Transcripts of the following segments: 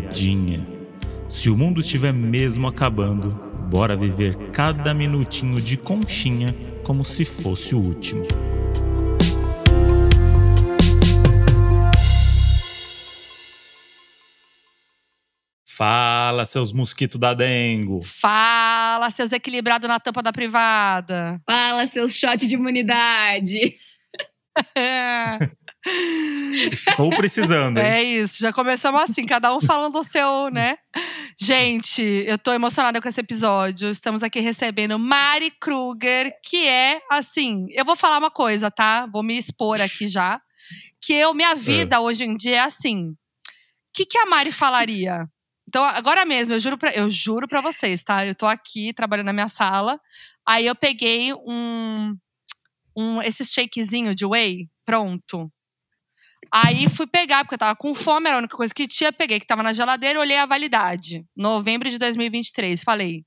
piadinha. Se o mundo estiver mesmo acabando, bora viver cada minutinho de conchinha como se fosse o último. Fala, seus mosquitos da dengo. Fala, seus equilibrados na tampa da privada. Fala, seus shot de imunidade. Estou precisando, hein? É isso, já começamos assim, cada um falando o seu, né? Gente, eu tô emocionada com esse episódio. Estamos aqui recebendo Mari Kruger, que é assim, eu vou falar uma coisa, tá? Vou me expor aqui já. Que eu, minha vida hoje em dia é assim. O que, que a Mari falaria? Então, agora mesmo, eu juro pra, eu juro pra vocês, tá? Eu tô aqui trabalhando na minha sala. Aí eu peguei um, um esse shakezinho de whey pronto. Aí fui pegar, porque eu tava com fome, era a única coisa que tinha. Peguei que tava na geladeira, olhei a validade. Novembro de 2023. Falei,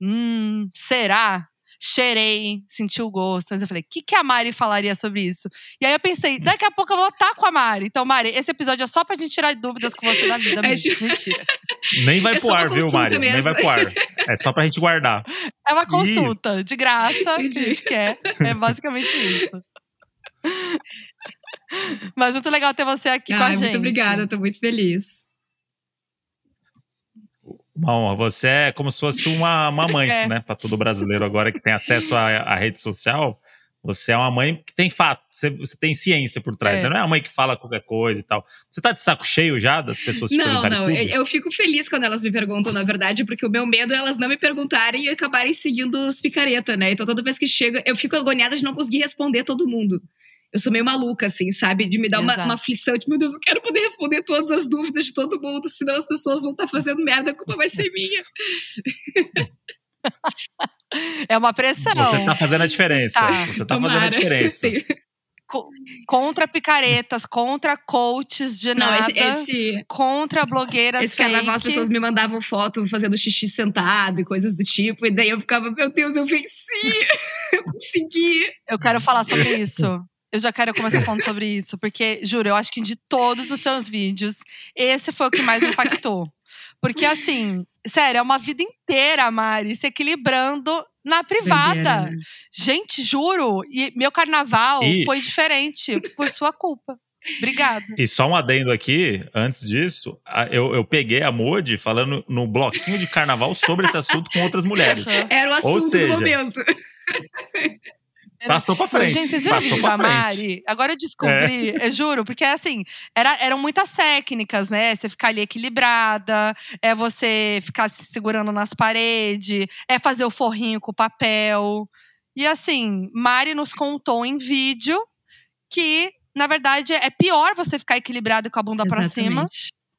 hum, será? Cheirei, senti o gosto. Mas eu falei, o que, que a Mari falaria sobre isso? E aí eu pensei, daqui a pouco eu vou estar com a Mari. Então, Mari, esse episódio é só pra gente tirar dúvidas com você da vida mesmo. Mentira. Nem vai É pro ar, viu, consulta Mário? Nem mesmo. vai pro ar. É só pra gente guardar. É uma consulta de graça que a gente quer. É basicamente isso. Mas muito legal ter você aqui com a Ai, gente. muito obrigada, tô muito feliz. Uma honra. Você é como se fosse uma, uma mãe, É. né? Pra todo brasileiro agora que tem acesso à, à rede social. Você é uma mãe que tem fato, você, você tem ciência por trás. É. né? Não é a mãe que fala qualquer coisa e tal. Você tá de saco cheio já das pessoas te Não, perguntarem não, eu, eu fico feliz quando elas me perguntam, na verdade, porque o meu medo é elas não me perguntarem e acabarem seguindo os picareta, né? Então toda vez que chega, eu fico agoniada de não conseguir responder todo mundo. Eu sou meio maluca, assim, sabe? De me dar uma, uma aflição, de meu Deus, eu quero poder responder todas as dúvidas de todo mundo, senão as pessoas vão estar fazendo merda, a culpa vai ser minha. É uma pressão. Você tá fazendo a diferença. Tá, Você tá Tomara. fazendo a diferença. Co- contra picaretas, contra coaches de Não, nada, esse, esse, contra blogueiras esse carnaval as fake. pessoas me mandavam foto fazendo xixi sentado e coisas do tipo, e daí eu ficava, meu Deus, eu venci! eu consegui! Eu quero falar sobre isso. Eu já quero começar falando sobre isso, porque, juro, eu acho que de todos os seus vídeos, esse foi o que mais me impactou. Porque, assim, sério, é uma vida inteira, Mari, se equilibrando na privada. Né? Gente, juro, e meu carnaval E- foi diferente por sua culpa. Obrigada. E só um adendo aqui, antes disso, eu, eu peguei a Modi falando no bloquinho de carnaval sobre esse assunto com outras mulheres. Era o assunto seja, do momento. Passou pra frente. Gente, vocês viram o passou vídeo pra da frente. Mari? Agora eu descobri, eu juro, porque assim, era, eram muitas técnicas, né? Você ficar ali equilibrada, é você ficar se segurando nas paredes, é fazer o forrinho com o papel. E assim, Mari nos contou em vídeo que, na verdade, é pior você ficar equilibrado com a bunda pra cima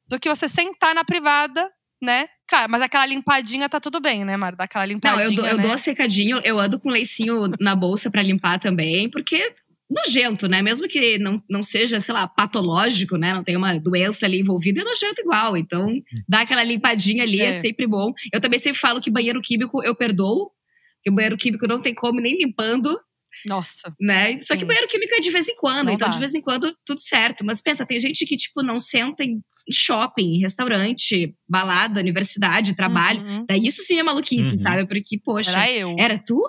do que você sentar na privada, né? Cara, mas aquela limpadinha tá tudo bem, né, Mari? Dá aquela Não, limpadinha, eu, dou, eu né? dou a secadinho, eu ando com leicinho na bolsa pra limpar também, porque nojento, né? Mesmo que não, não seja, sei lá, patológico, né? Não tem uma doença ali envolvida, é nojento igual. Então, dá aquela limpadinha ali, é. É. sempre bom. Eu também sempre falo que banheiro químico eu perdoo, que o banheiro químico não tem como nem limpando, Nossa. né? Só que banheiro químico é de vez em quando, Não então dá. de vez em quando tudo certo. Mas pensa, tem gente que, tipo, não senta em shopping, restaurante, balada, universidade, trabalho. Uhum. Daí isso sim é maluquice, Uhum. sabe? Porque, poxa, Era eu. era tu?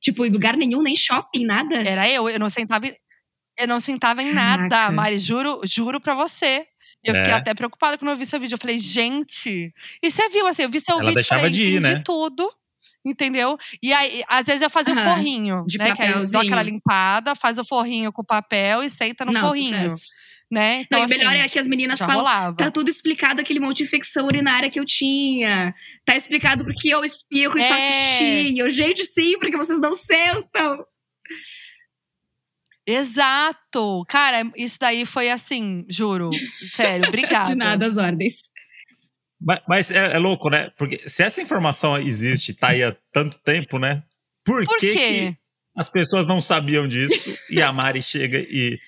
Tipo, em lugar nenhum, nem shopping, nada? Era eu, eu não sentava, em- eu não sentava em Caraca. nada, Mari, juro, juro pra você. Eu fiquei É. até preocupada quando eu vi seu vídeo. Eu falei, gente. E você viu assim, eu vi seu Ela vídeo e deixava falei, de ir, né? tudo. Entendeu? E aí, às vezes eu fazia o Aham. forrinho, De né? Que aí eu dou papelzinho. aquela limpada, faz o forrinho com o papel e senta no Não, forrinho, sucesso. Né? Então, Não, e melhor assim, é que as meninas falam, rolava. tá tudo explicado aquele monte de infecção urinária que eu tinha. Tá explicado porque eu espirro e É. faço xixi. Eu, gente, sim, porque vocês não sentam. Exato! Cara, isso daí foi assim, juro. Sério, obrigada. De nada, as ordens. Mas, mas é, é louco, né? Porque se essa informação existe, tá aí há tanto tempo, né? Por, Por que, quê? que as pessoas não sabiam disso e a Mari chega e.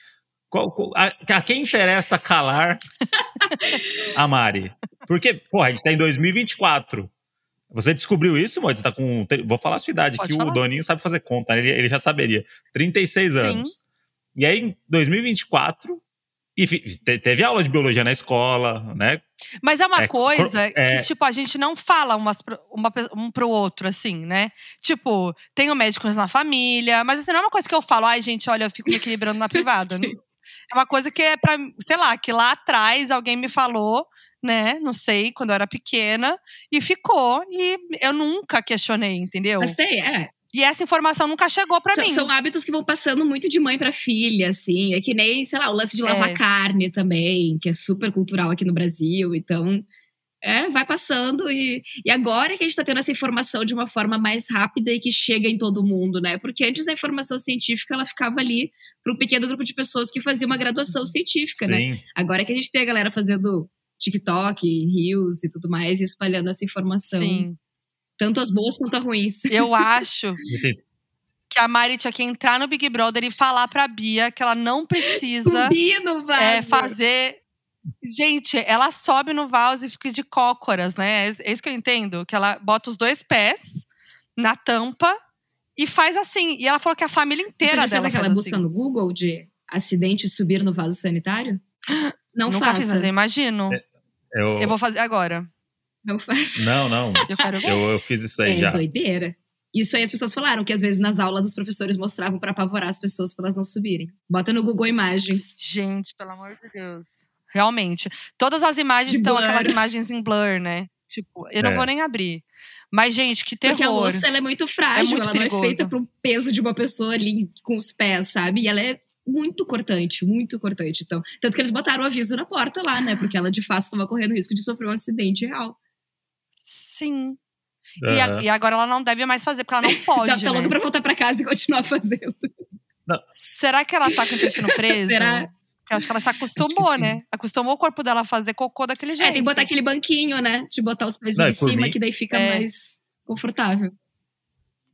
qual- qual- a, a quem interessa calar a Mari? Porque, porra, a gente tá em 2024. Você descobriu isso, Moody? Você tá com. Vou falar a sua idade, Pode que falar. o Doninho sabe fazer conta, né? ele, ele já saberia. 36 Sim. anos. E aí, em 2024, E teve aula de biologia na escola, né? Mas é uma É, coisa é. que, tipo, a gente não fala umas uma, um pro outro, assim, né? Tipo, tenho médicos na família, mas assim, não é uma coisa que eu falo, ai, gente, olha, eu fico me equilibrando na privada. Não- É uma coisa que é pra, sei lá, que lá atrás alguém me falou, né? Não sei, quando eu era pequena, e ficou. E eu nunca questionei, entendeu? Mas tem, é. E essa informação nunca chegou pra São, mim. são hábitos que vão passando muito de mãe pra filha, assim. É que nem, sei lá, o lance de lavar É. carne também, que é super cultural aqui no Brasil. Então, é, vai passando. E, e agora que a gente tá tendo essa informação de uma forma mais rápida e que chega em todo mundo, né? Porque antes a informação científica, ela ficava ali para um pequeno grupo de pessoas que fazia uma graduação científica, né? Sim. Agora que a gente tem a galera fazendo TikTok, Reels e tudo mais, e espalhando essa informação. Sim. Tanto as boas quanto as ruins. Eu acho que a Mari tinha que entrar no Big Brother e falar pra Bia que ela não precisa Subir no vaso. é, fazer. Gente, ela sobe no vaso e fica de cócoras, né? É isso que eu entendo. Que ela bota os dois pés na tampa e faz assim. E ela falou que a família Você inteira já fez dela aquela faz busca assim. no Google de acidente subir no vaso sanitário? Não Nunca faça. fiz, mas eu imagino. Eu, Eu vou fazer agora. Não faça. Não, não. Eu quero. Eu, eu fiz isso aí É já. doideira. Isso aí as pessoas falaram que às vezes nas aulas os professores mostravam pra apavorar as pessoas pra elas não subirem. Bota no Google Imagens. Gente, pelo amor de Deus. Realmente. Todas as imagens De estão blur. aquelas imagens em blur, né? Tipo, eu não É. vou nem abrir. Mas, gente, que Porque a terror. louça ela é muito frágil, muito ela perigoso. não é feita pro peso de uma pessoa ali com os pés, sabe? E ela é muito cortante, muito cortante. Então, tanto que eles botaram o aviso na porta lá, né? Porque ela de fato estava correndo risco de sofrer um acidente real. Sim. E, a- e agora ela não deve mais fazer, porque ela não pode. Já tá né? louca pra voltar pra casa e continuar fazendo. Será que ela tá com o intestino preso? Será? Porque eu acho que ela se acostumou, sim. né? Acostumou o corpo dela a fazer cocô daquele jeito. É, tem que botar aquele banquinho, né? De botar os pezinhos Não, em cima, mim- que daí fica É. mais confortável.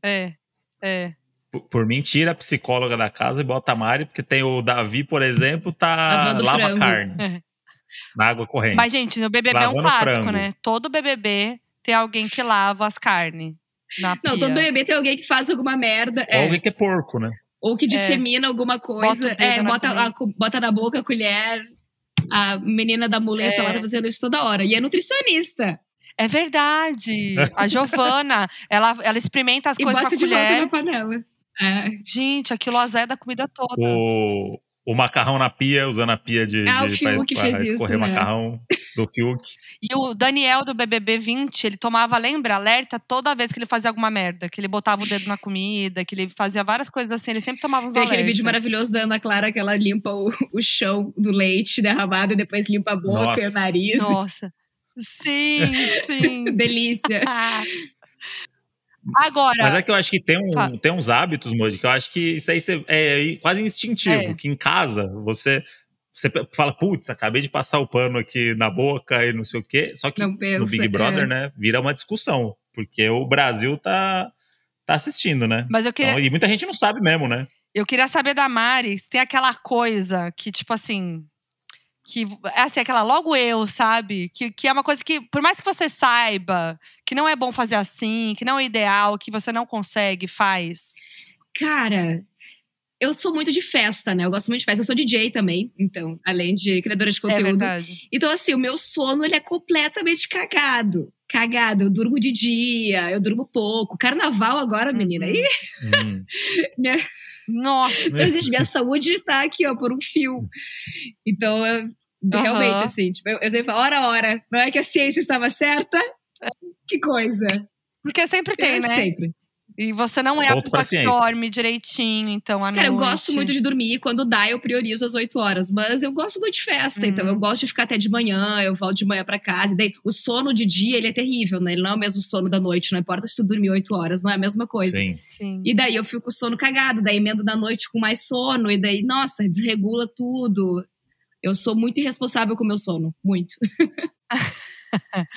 É, é. Por, por mim, tira a psicóloga da casa e bota a Mari, porque tem o Davi, por exemplo, tá Lavando lava frango. carne É. na água corrente. Mas, gente, no BBB é um Lavando clássico, frango. né? Todo BBB tem alguém que lava as carnes Não, todo bebê tem alguém que faz alguma merda. Ou é, alguém que é porco, né? Ou que dissemina alguma Bota o coisa. dedo é, na bota, a bota na boca a colher. A menina da muleta É. lá tá fazendo isso toda hora. E é nutricionista. É verdade. A Giovana, ela, ela experimenta as E coisas com bota a de volta colher. na panela. É. Gente, aquilo azeda a comida toda. O, o macarrão na pia, usando a pia de, Ah, o de pra, pra escorrer né? macarrão do Fiuk. E o Daniel do BBB 20, ele tomava, lembra, alerta toda vez que ele fazia alguma merda. Que ele botava o dedo na comida, que ele fazia várias coisas assim. Ele sempre tomava uns Tem aquele vídeo maravilhoso da Ana Clara que ela limpa o, o chão do leite derramado e depois limpa a boca e o Nossa. nariz. Nossa. Sim, sim. Delícia. Agora, Mas é que eu acho que tem, um, Tá. tem uns hábitos, Moji, que eu acho que isso aí cê- é quase instintivo. É. Que em casa você, você fala, putz, acabei de passar o pano aqui na boca e não sei o quê. Só que no Big Brother, é. né, vira uma discussão. Porque o Brasil tá, tá assistindo, né? mas eu queria, Então, e muita gente não sabe mesmo, né? eu queria saber da Mari se tem aquela coisa que, tipo assim. Que é assim, aquela logo eu, sabe? Que, que é uma coisa que, por mais que você saiba que não é bom fazer assim, que não é ideal, que você não consegue, faz. Cara, eu sou muito de festa, né? Eu gosto muito de festa. Eu sou DJ também, então, além de criadora de É conteúdo. verdade. Então, assim, o meu sono ele é completamente cagado. Cagado. Eu durmo de dia, eu durmo pouco. Carnaval agora, menina. Uhum. Ih, Hum. Nossa. não existe. Minha saúde tá aqui, ó, por um fio. Então, eu, realmente, Aham. assim, tipo, eu, eu sempre falo, ora, ora. Não é que a ciência estava certa? Que coisa. Porque sempre tem, É, né? Sempre. E você não é a Ponto pra pessoa que dorme direitinho, então, à Cara, eu noite. gosto muito de dormir. Quando dá, eu priorizo as 8 horas. Mas eu gosto muito de festa. Uhum. Então, eu gosto de ficar até de manhã. Eu volto de manhã pra casa. E daí, o sono de dia, ele é terrível, né? Ele não é o mesmo sono da noite. Não importa se tu dormir 8 horas. Não é a mesma coisa. Sim. Sim. E daí, eu fico com o sono cagado. Daí, emendo da noite com mais sono. E daí, nossa, desregula tudo. Eu sou muito irresponsável com o meu sono. Muito.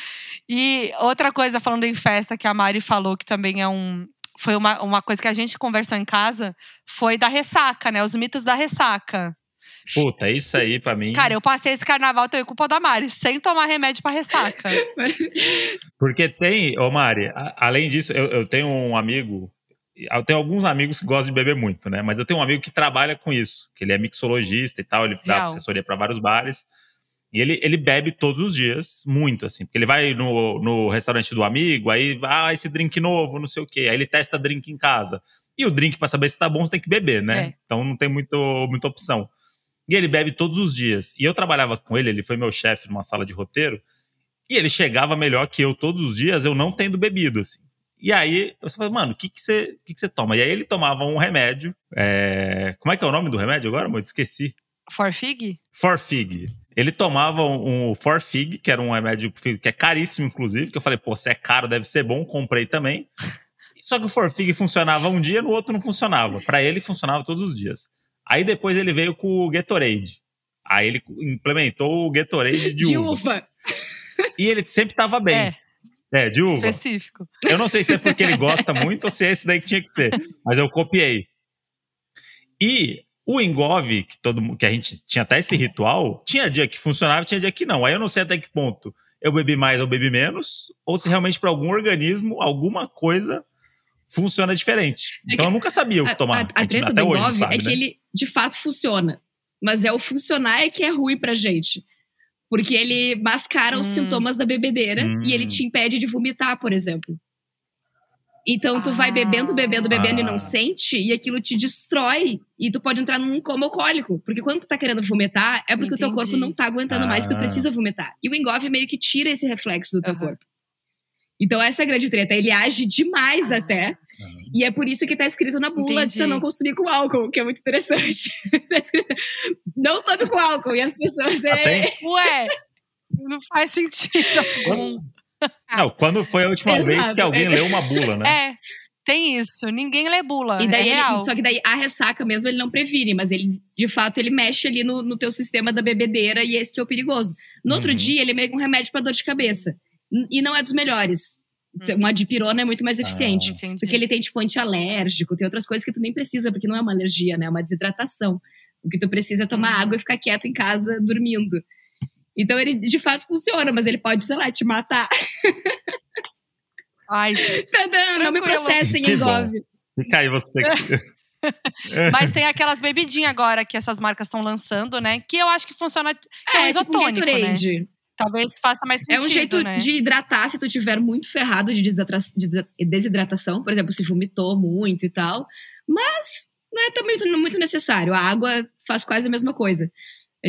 E outra coisa, falando em festa, que a Mari falou que também é um. Foi uma, uma coisa que a gente conversou em casa, foi da ressaca, né? Os mitos da ressaca. Puta, isso aí pra mim. Cara, eu passei esse carnaval também culpa da Mari, sem tomar remédio pra ressaca. Porque tem, ô Mari, a- além disso, eu, eu tenho um amigo, Eu tenho alguns amigos que gostam de beber muito, né? Mas eu tenho um amigo que trabalha com isso, que ele é mixologista e tal, ele dá Real. assessoria para vários bares. E ele, ele bebe todos os dias, muito, assim. Porque ele vai no, no restaurante do amigo, aí, ah, esse drink novo, não sei o quê. Aí ele testa drink em casa. E o drink, para saber se tá bom, você tem que beber, né? É. Então não tem muito, muita opção. E ele bebe todos os dias. E eu trabalhava com ele, ele foi meu chefe numa sala de roteiro. E ele chegava melhor que eu todos os dias, eu não tendo bebido, assim. E aí, eu falei, mano, o que que você que que você toma? E aí ele tomava um remédio. é, Como é que é o nome do remédio agora, amor? Esqueci. Forfig? Forfig. Ele tomava um, um Forfig, que era um remédio que é caríssimo, inclusive, que eu falei, pô, se é caro, deve ser bom, comprei também. Só que o Forfig funcionava um dia, no outro não funcionava. Pra ele, funcionava todos os dias. Aí depois ele veio com o Gatorade. Aí ele implementou o Gatorade de, De uva. uva. E ele sempre tava bem. É, É, de uva. específico. Eu não sei se é porque ele gosta muito ou se é esse daí que tinha que ser, mas eu copiei. E o engove, que, todo, que a gente tinha até esse ritual, tinha dia que funcionava, tinha dia que não. Aí eu não sei até que ponto eu bebi mais ou bebi menos, ou se realmente para algum organismo, alguma coisa funciona diferente. É Então que eu nunca sabia o A, que tomar. a, a gente treta até do hoje não Engove sabe, é que né? ele de fato funciona. Mas é o funcionar é que é ruim pra gente. Porque ele mascara os Hum. sintomas da bebedeira Hum. e ele te impede de vomitar, por exemplo. Então tu vai Ah. bebendo, bebendo, bebendo e Ah. não sente, e aquilo te destrói. E tu pode entrar num coma alcoólico. Porque quando tu tá querendo vomitar, é porque o teu Entendi. corpo não tá aguentando mais e tu Ah. precisa vomitar. E o engove meio que tira esse reflexo do teu corpo. Então essa é a grande treta. Ele age demais Ah. até. E é por isso que tá escrito na bula Entendi. de você não consumir com álcool, que é muito interessante. Tá escrito, não tome com álcool. E as pessoas. Ah, É, tem? Ué, não faz sentido algum. Não, quando foi a última vez Exato. que alguém leu uma bula, né? É, tem isso. Ninguém lê bula. E daí é ele- real. só que daí a ressaca mesmo ele não previne, mas ele, de fato, ele mexe ali no, no teu sistema da bebedeira e esse que é o perigoso. No outro Uhum. dia, ele é meio que um remédio pra dor de cabeça. E não é dos melhores. Hum. Uma dipirona é muito mais Ah. eficiente. Entendi. Porque ele tem, tipo, antialérgico, tem outras coisas que tu nem precisa, porque não é uma alergia, né? É uma desidratação. O que tu precisa é tomar Uhum. água e ficar quieto em casa, dormindo. Então ele, de fato, funciona, mas ele pode, sei lá, te matar. Ai, gente. Tadã, não me processem, Que bom. engove. Fica aí você. Mas tem aquelas bebidinhas agora que essas marcas estão lançando, né? Que eu acho que funciona. Que é, um É, tipo um isotônico, né? Talvez faça mais É sentido, um jeito né? de hidratar se tu tiver muito ferrado de desidrata- de desidratação, por exemplo, se vomitou muito e tal. Mas não é também muito necessário. A água faz quase a mesma coisa.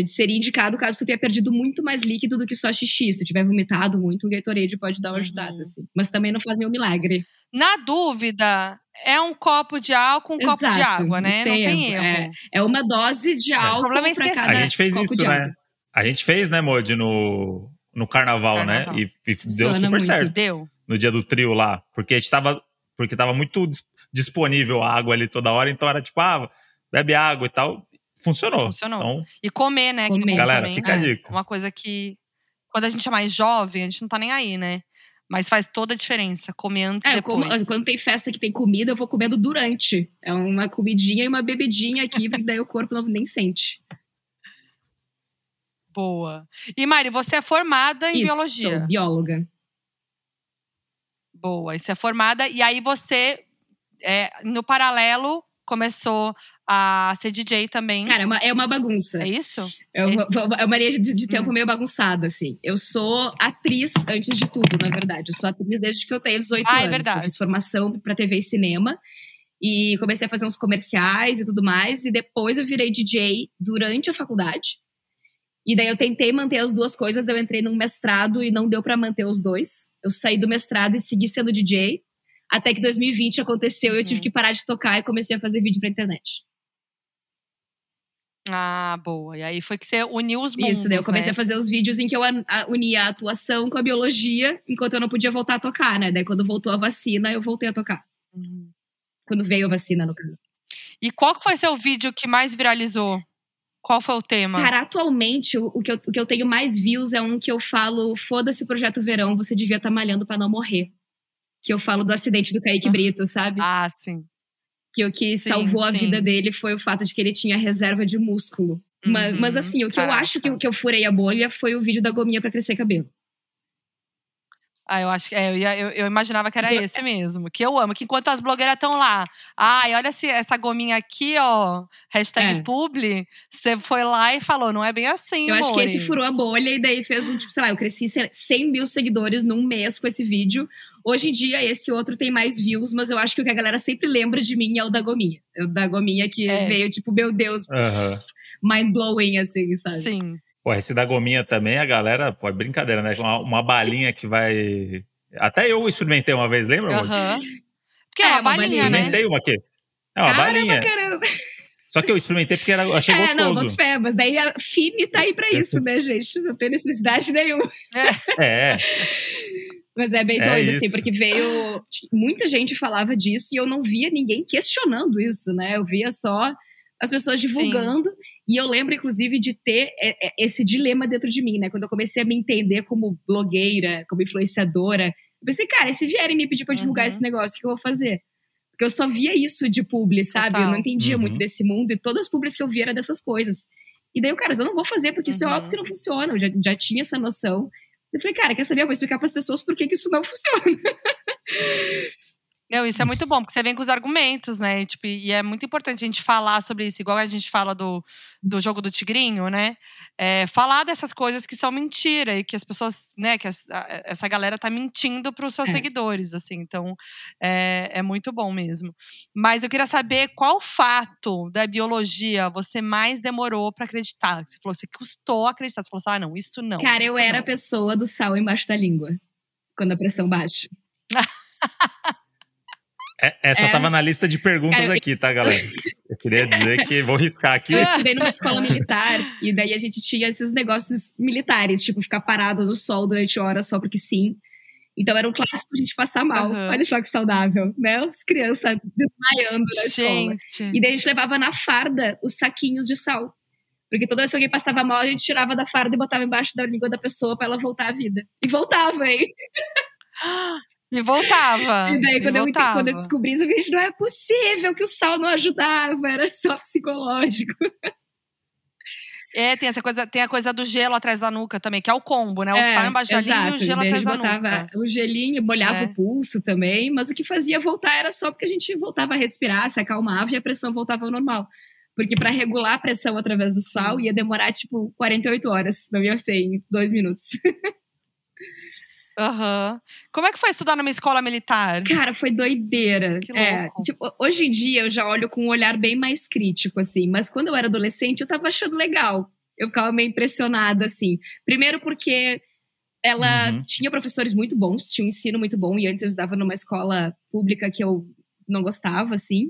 É Seria indicado caso tu tenha perdido muito mais líquido do que só xixi. Se tu tiver vomitado muito, o Gatorade pode dar uma Uhum. ajudada, assim. Mas também não faz nenhum milagre. Na dúvida, é um copo de álcool, um copo de Exato, água, né? Não tem erro. É uma dose de álcool problema é esquecer. cada A gente fez copo isso, de né? A gente fez, né, Modi, no, no carnaval, Carnaval. né? E, e deu super muito. certo Deu. no dia do trio lá. Porque a gente tava. Porque tava muito dis- disponível a água ali toda hora, então era tipo, ah, bebe água e tal. Funcionou. Funcionou. Então, E comer, né? que é Comer. galera, também. fica a É, dica. Uma coisa que, quando a gente é mais jovem, a gente não tá nem aí, né? Mas faz toda a diferença. Comer antes e É, eu como- depois. quando tem festa que tem comida, eu vou comendo durante. É uma comidinha e uma bebidinha aqui, porque daí o corpo não, nem sente. Boa. E Mari, você é formada em Isso, biologia. Sou bióloga. Boa. E você é formada. E aí você, é, no paralelo, começou a ser DJ também. Cara, é uma, é uma bagunça. é isso? É uma, é uma linha de, de tempo Hum. meio bagunçada, assim. Eu sou atriz antes de tudo, na verdade. Eu sou atriz desde que eu tenho 18 Ah, é anos. verdade. Eu fiz formação pra TV e cinema. E comecei a fazer uns comerciais e tudo mais. E depois eu virei DJ durante a faculdade. E daí eu tentei manter as duas coisas. Eu entrei num mestrado e não deu pra manter os dois. Eu saí do mestrado e segui sendo DJ. Até que 2020 aconteceu e eu tive Uhum. que parar de tocar e comecei a fazer vídeo pra internet. Ah, boa. E aí foi que você uniu os mundos, Isso, daí eu comecei né? a fazer os vídeos em que eu unia a atuação com a biologia, enquanto eu não podia voltar a tocar, né? Daí quando voltou a vacina, eu voltei a tocar. Uhum. Quando veio a vacina, no caso. E qual foi seu vídeo que mais viralizou? Qual foi o tema? Cara, atualmente, o, que eu, o que eu tenho mais views é um que eu falo: foda-se o projeto verão, você devia estar malhando pra não morrer. Que eu falo do acidente do Kaique. Brito, sabe? Ah, sim. Que o que Sim, salvou a sim. vida dele foi o fato de que ele tinha reserva de músculo. Uhum, Mas, assim, o que eu caraca. acho que, eu- que eu furei a bolha foi o vídeo da gominha pra crescer cabelo. Ah, eu acho que é, eu, eu, eu imaginava que era esse mesmo. Que eu amo. Que enquanto as blogueiras estão lá, ai, olha esse, essa gominha aqui, ó. Hashtag É. publi. Você foi lá e falou, não é bem assim. Eu acho que esse amores. furou a bolha e daí fez um, tipo, sei lá, eu cresci sei lá, 100 mil seguidores num mês com esse vídeo. Hoje em dia, esse outro tem mais views, mas eu acho que o que a galera sempre lembra de mim é o da Gominha. É o da Gominha que É. veio, tipo, meu Deus, Aham. mind-blowing, assim, sabe? Sim. Pô, esse da gominha também, a galera, pô, é brincadeira, né? Uma, uma balinha que vai. Até eu experimentei uma vez, lembra? amor? Aham. Porque é, É, uma uma balinha, balinha. né? Experimentei uma aqui. É uma Caramba, balinha. caramba. Só que eu experimentei porque era, achei É, não, gostoso. boto fé, mas daí a Fini tá aí pra isso, né, gente? Não tem necessidade nenhuma. É, Mas é bem É doido, assim, isso. porque veio. Muita gente falava disso e eu não via ninguém questionando isso, né? Eu via só as pessoas divulgando. E eu lembro, inclusive, de ter é, é, esse dilema dentro de mim, né? Quando eu comecei a me entender como blogueira, como influenciadora, eu pensei, cara, e se vierem me pedir pra divulgar Uhum. esse negócio, o que eu vou fazer? Porque eu só via isso de publi, sabe? Eu Total. não entendia Uhum. muito desse mundo e todas as publis que eu via era dessas coisas. E daí, eu, cara, eu não vou fazer, porque isso é Uhum. óbvio que não funciona. Eu já, já tinha essa noção. Eu falei, cara, quer saber? Eu vou explicar para as pessoas por que, que isso não funciona. Não, isso é muito bom, porque você vem com os argumentos, né? E, Tipo, e é muito importante a gente falar sobre isso, igual a gente fala do, do jogo do tigrinho, né? É, falar dessas coisas que são mentira e que as pessoas, né? Que as- essa galera tá mentindo para os seus É. seguidores, assim. Então, é, é muito bom mesmo. Mas eu queria saber qual fato da biologia você mais demorou para acreditar. Você falou, você custou acreditar. Você falou assim, ah, não, isso não. cara, eu isso era a pessoa do sal embaixo da língua. Quando a pressão baixa. é- essa É. tava na lista de perguntas Cara, eu- aqui, tá, galera? Eu queria dizer que vou riscar aqui. Eu estudei numa escola militar e daí a gente tinha esses negócios militares, tipo ficar parado no sol durante horas só porque sim. Então era um clássico a gente passar mal. Aham. Olha só que saudável, né? As crianças desmaiando na escola. Gente. E daí a gente levava na farda os saquinhos de sal. Porque toda vez que alguém passava mal, a gente tirava da farda e botava embaixo da língua da pessoa pra ela voltar à vida. E voltava, hein? E voltava. E daí, e quando eu, ente- voltava. quando eu descobri isso, eu falei, não é possível que o sal não ajudava, era só psicológico. É, tem essa coisa, tem a coisa do gelo atrás da nuca também, que é o combo, né? O É, sal embaixo da e o gelo atrás da nuca. o gelinho, molhava É. o pulso também, mas o que fazia voltar era só porque a gente voltava a respirar, se acalmava e a pressão voltava ao normal. Porque para regular a pressão através do sal ia demorar tipo 48 horas, não ia ser em dois minutos. Aham. Como é que foi estudar numa escola militar? Cara, foi doideira. Que É, louco. tipo, hoje em dia eu já olho com um olhar bem mais crítico, assim. Mas quando eu era adolescente, eu tava achando legal. Eu ficava meio impressionada, assim. Primeiro porque ela Uhum. tinha professores muito bons, tinha um ensino muito bom. E antes eu estudava numa escola pública que eu não gostava, assim.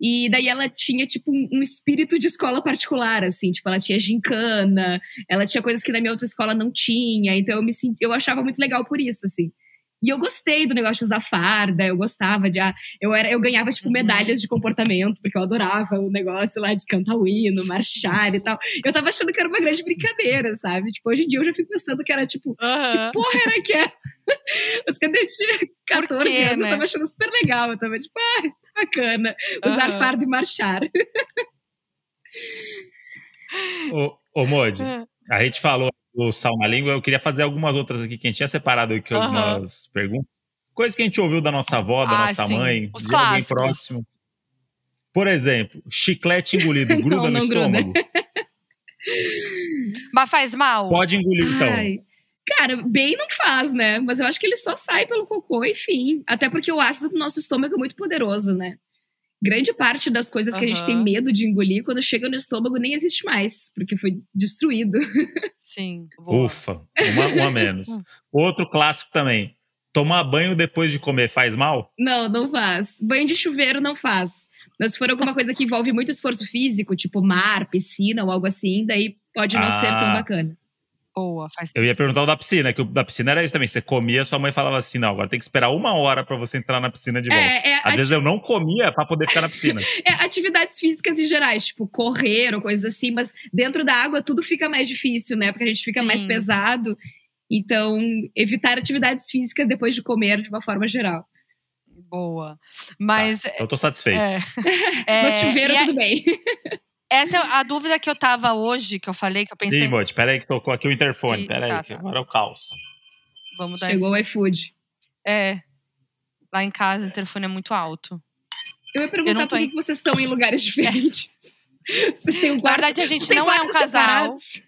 E daí ela tinha, tipo, um, um espírito de escola particular, assim. Tipo, ela tinha gincana, ela tinha coisas que na minha outra escola não tinha. Então eu me senti, eu achava muito legal por isso, assim. E eu gostei do negócio de usar farda, eu gostava de. ah, Eu, era, eu ganhava, tipo, Uhum. medalhas de comportamento, porque eu adorava o negócio lá de cantar o hino, marchar e tal. Eu tava achando que era uma grande brincadeira, sabe? Tipo, hoje em dia eu já fico pensando que era, tipo, Aham. porra era que é? Mas quando eu tinha 14 quê, anos, né? eu tava achando super legal. Eu tava, tipo, ah, bacana. Usar Aham. farda e marchar. Ô, ô Modi, a gente falou do sal na língua, eu queria fazer algumas outras aqui que a gente tinha separado aqui Aham. algumas perguntas. Coisas que a gente ouviu da nossa avó, da Ah, nossa sim. mãe, Os de alguém próximo. Por exemplo, chiclete engolido, gruda Não, no não gruda. estômago. Mas faz mal? Pode engolir, então. Ai. Cara, bem não faz, né? Mas eu acho que ele só sai pelo cocô, enfim. Até porque o ácido do nosso estômago é muito poderoso, né? Grande parte das coisas que a gente tem medo de engolir, quando chega no estômago, nem existe mais, porque foi destruído. Sim. boa. Ufa, uma, uma menos. Outro clássico também. Tomar banho depois de comer faz mal? Não, não faz. Banho de chuveiro não faz. Mas se for alguma coisa que envolve muito esforço físico, tipo mar, piscina ou algo assim, daí pode não ser tão Ah. bacana. Boa, faz Eu ia perguntar o da piscina, que o da piscina era isso também. Você comia, sua mãe falava assim: não, agora tem que esperar uma hora pra você entrar na piscina de volta. É, é, Às vezes eu não comia pra poder ficar na piscina. é, atividades físicas em gerais, tipo correr ou coisas assim, mas dentro da água tudo fica mais difícil, né? Porque a gente fica mais Sim. pesado. Então, evitar atividades físicas depois de comer de uma forma geral. boa. Mas. Então eu tô satisfeito. É, Mas é, chuveiro, e a- tudo bem. Essa é a dúvida que eu tava hoje, que eu falei, que eu pensei. Modi, peraí que tocou aqui o interfone. Ih, Peraí, tá, que tá. agora é o caos. Vamos dar Chegou esse... o iFood. É. Lá em casa o telefone é muito alto. Eu ia perguntar Eu por que em- que vocês estão em lugares diferentes. Vocês têm um Na quarto, verdade, a gente não é um casal. separados.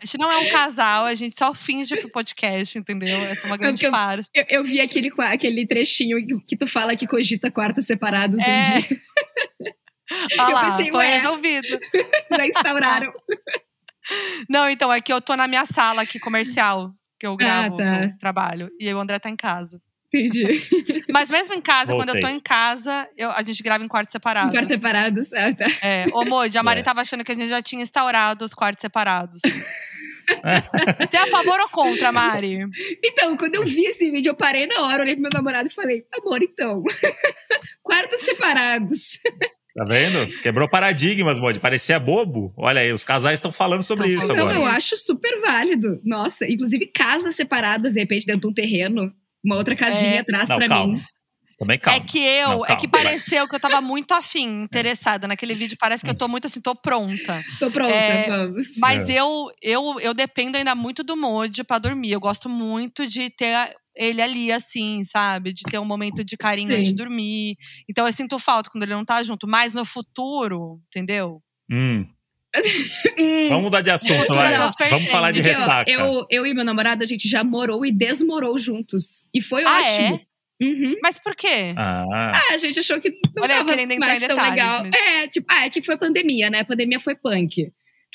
A gente não é um casal, a gente só finge pro podcast, entendeu? Essa é uma grande eu- farsa. Eu, eu vi aquele, aquele trechinho que- que tu fala que cogita quartos separados. É. um dia. Olha lá, pensei, foi resolvido. Já instauraram. Não, então, é que eu tô na minha sala aqui comercial, que eu gravo, tá. que eu trabalho. E aí o André tá em casa. Entendi. Mas mesmo em casa, quando eu tô Voltei. em casa, eu- a gente grava em quartos separados. Quartos separados. Ah, tá. É, ô Modi, a Mari É. tava achando que a gente já tinha instaurado os quartos separados. Você é a favor ou contra, Mari? Então, quando eu vi esse vídeo, eu parei na hora, olhei pro meu namorado e falei: amor, então. Quartos separados. Tá vendo? Quebrou paradigmas, Modi. Parecia bobo. Olha aí, os casais estão falando sobre isso falando Então, agora. eu acho super válido. Nossa, inclusive casas separadas, de repente, dentro de um terreno. Uma outra casinha É. atrás Não, pra calma. mim. Também calma. É que eu, Não, é que calma, vai. pareceu que eu tava muito afim, interessada. Naquele vídeo parece que eu tô muito assim, tô pronta. Tô pronta, É, vamos. Mas É. eu, eu, eu dependo ainda muito do Modi pra dormir. Eu gosto muito de ter ele ali, assim, sabe? De ter um momento de carinho antes de dormir. Então eu sinto falta quando ele não tá junto. Mas no futuro, entendeu? Hum, Hum, vamos mudar de assunto, vai. é Vamos falar de ressaca. eu, eu e meu namorado, a gente já morou e desmorou juntos. E foi Ah, ótimo. Uhum. Mas por quê? Ah, Ah, a gente achou que não Olha, eu tava querendo entrar mais em tão detalhes, legal. mas- É, tipo, ah, é que foi pandemia, né? A pandemia foi punk.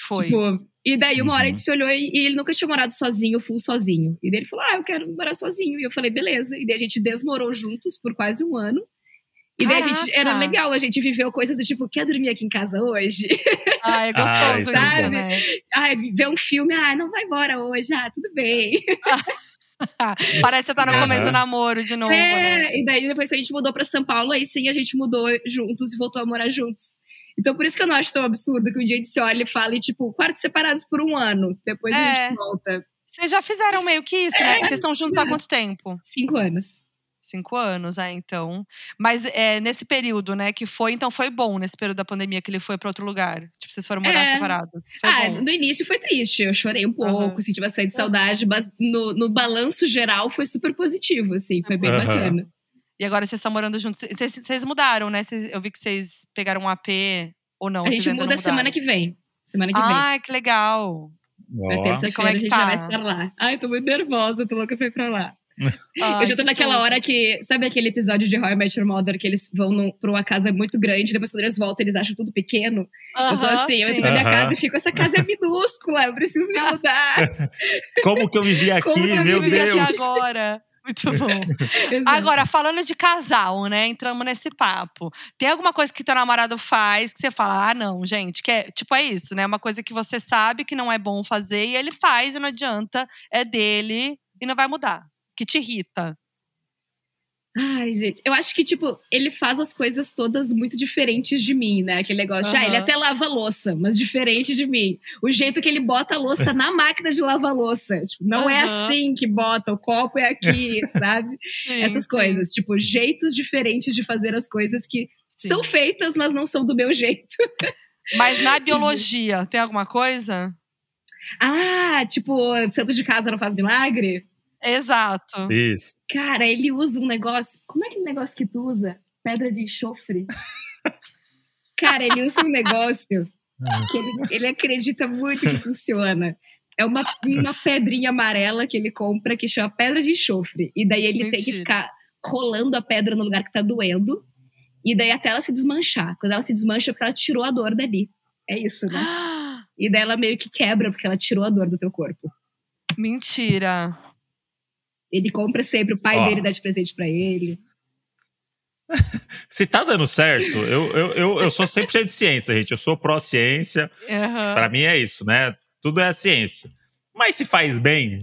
Foi. Tipo, e daí uma hora a Uhum. gente se olhou e, e ele nunca tinha morado sozinho, full sozinho. E daí ele falou: Ah, eu quero morar sozinho. E eu falei, beleza. E daí a gente desmorou juntos por quase um ano. E daí a gente era legal, a gente viveu coisas do tipo, quer dormir aqui em casa hoje? Ah, é Ah, gostoso isso isso, é bom. né? Ai, ver um filme, ah, não vai embora hoje, ah, tudo bem. Parece que você tá no começo do namoro de novo, né? É, e daí depois que a gente mudou pra São Paulo, aí sim a gente mudou juntos e voltou a morar juntos. Então por isso que eu não acho tão absurdo que um dia a gente se olha e fale, tipo, quartos separados por um ano. Depois a É. gente volta. Vocês já fizeram meio que isso, né? Vocês estão juntos há quanto tempo? Cinco anos. Cinco anos, é, então. Mas é, nesse período, né, que foi, então foi bom nesse período da pandemia que ele foi pra outro lugar. Tipo, vocês foram morar É. separados. Foi ah, bom. no início foi triste. Eu chorei um pouco, Aham. senti bastante saudade, mas no, no balanço geral foi super positivo, assim, foi bem Aham. bacana. E agora vocês estão morando juntos. Vocês, vocês mudaram, né? Vocês- eu vi que vocês pegaram um AP ou não. a gente muda semana que vem. Semana que vem. Ai, que legal. Na. E como é terça-feira a gente tá? já vai estar lá. Ai, tô muito nervosa, tô louca pra ir pra lá. Ai, eu já tô que naquela tudo. hora que. Sabe aquele episódio de How I Met Your Mother que eles vão num, pra uma casa muito grande, depois quando eles voltam, eles acham tudo pequeno? eu tô assim, eu entro sim. na minha Aham. casa e fico, essa casa é minúscula, eu preciso me mudar. Como que eu vivi aqui, Como que eu meu vivi Deus? aqui agora? Muito bom. Agora, falando de casal, né? Entramos nesse papo. Tem alguma coisa que teu namorado faz que você fala, ah, não, gente, que é, tipo, é isso, né? Uma coisa que você sabe que não é bom fazer e ele faz e não adianta, é dele e não vai mudar. Que te irrita. Ai, gente, eu acho que, tipo, ele faz as coisas todas muito diferentes de mim, né? Aquele negócio, ah, ele até lava louça, mas diferente de mim. O jeito que ele bota a louça na máquina de lavar louça. Tipo, não é Aham. assim que bota, o copo é aqui, sabe? Sim, Essas sim, coisas. Tipo, jeitos diferentes de fazer as coisas que sim. estão feitas, mas não são do meu jeito. Mas na biologia, tem alguma coisa? Ah, tipo, santo de casa não faz milagre? Exato. Isso. Cara, ele usa um negócio. Como é aquele negócio que tu usa? Pedra de enxofre? Cara, ele usa um negócio que ele, ele acredita muito que funciona. É uma, uma pedrinha amarela que ele compra que chama pedra de enxofre. E daí ele tem que Mentira. ficar rolando a pedra no lugar que tá doendo. E daí até ela se desmanchar. Quando ela se desmancha, é porque ela tirou a dor dali. É isso, né? E daí ela meio que quebra, porque ela tirou a dor do teu corpo. Mentira. Ele compra sempre, o pai Ó. dele dá de presente pra ele. Se tá dando certo, eu, eu, eu, eu sou 100% de ciência, gente. Eu sou pró-ciência. Aham. Pra mim é isso, né? Tudo é ciência. Mas se faz bem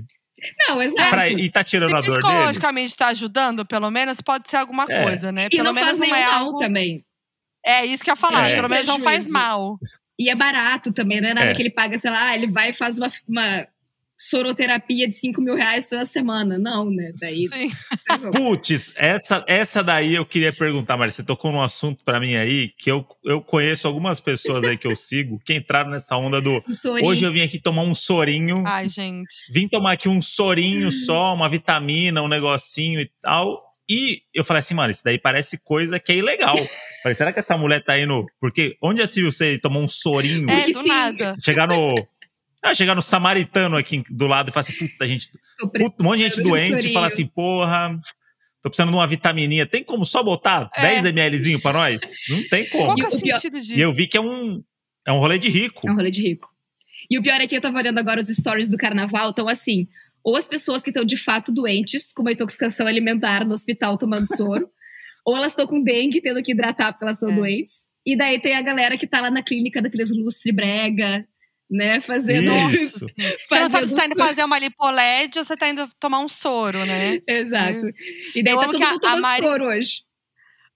Não, exato. pra, e tá tirando a Se dor dele. psicologicamente tá ajudando, pelo menos pode ser alguma É. coisa, né? E Pelo não menos faz não é mal algo. também. É isso que eu ia falar. É. Pelo menos não faz mal. E é barato também, não é nada É. que ele paga, sei lá, ah, ele vai e faz uma, uma, soroterapia de 5 mil reais toda semana. Não, né? Daí. Putz, essa, essa daí eu queria perguntar, Maria. Você tocou num assunto para mim aí que eu, eu conheço algumas pessoas aí que eu sigo que entraram nessa onda do. Sorinho. Hoje eu vim aqui tomar um sorinho. Ai, gente. Vim tomar aqui um sorinho só, uma vitamina, um negocinho e tal. E eu falei assim, mano, isso daí parece coisa que é ilegal. falei, será que essa mulher tá indo. Porque onde já se você tomar um sorinho? É, do nada. Chegar no. Ah, chegar no samaritano aqui do lado e falar assim, puta, gente. Puta, um monte de gente doente e fala sorinho. assim, porra, tô precisando de uma vitamininha. Tem como só botar É. 10 mlzinho pra nós? Não tem como. Qual que é E o sentido disso? E eu vi que é um, é um rolê de rico. É um rolê de rico. E o pior é que eu tava olhando agora os stories do carnaval, então assim, ou as pessoas que estão de fato doentes, com uma intoxicação alimentar no hospital tomando soro, ou elas estão com dengue, tendo que hidratar porque elas estão É. doentes. E daí tem a galera que tá lá na clínica daqueles lustre brega, né, fazendo... Isso. Você não sabe se tá indo fazer uma lipoled ou você tá indo tomar um soro, né? Exato. E daí Eu tá todo que a- mundo a tomando Mari- soro hoje.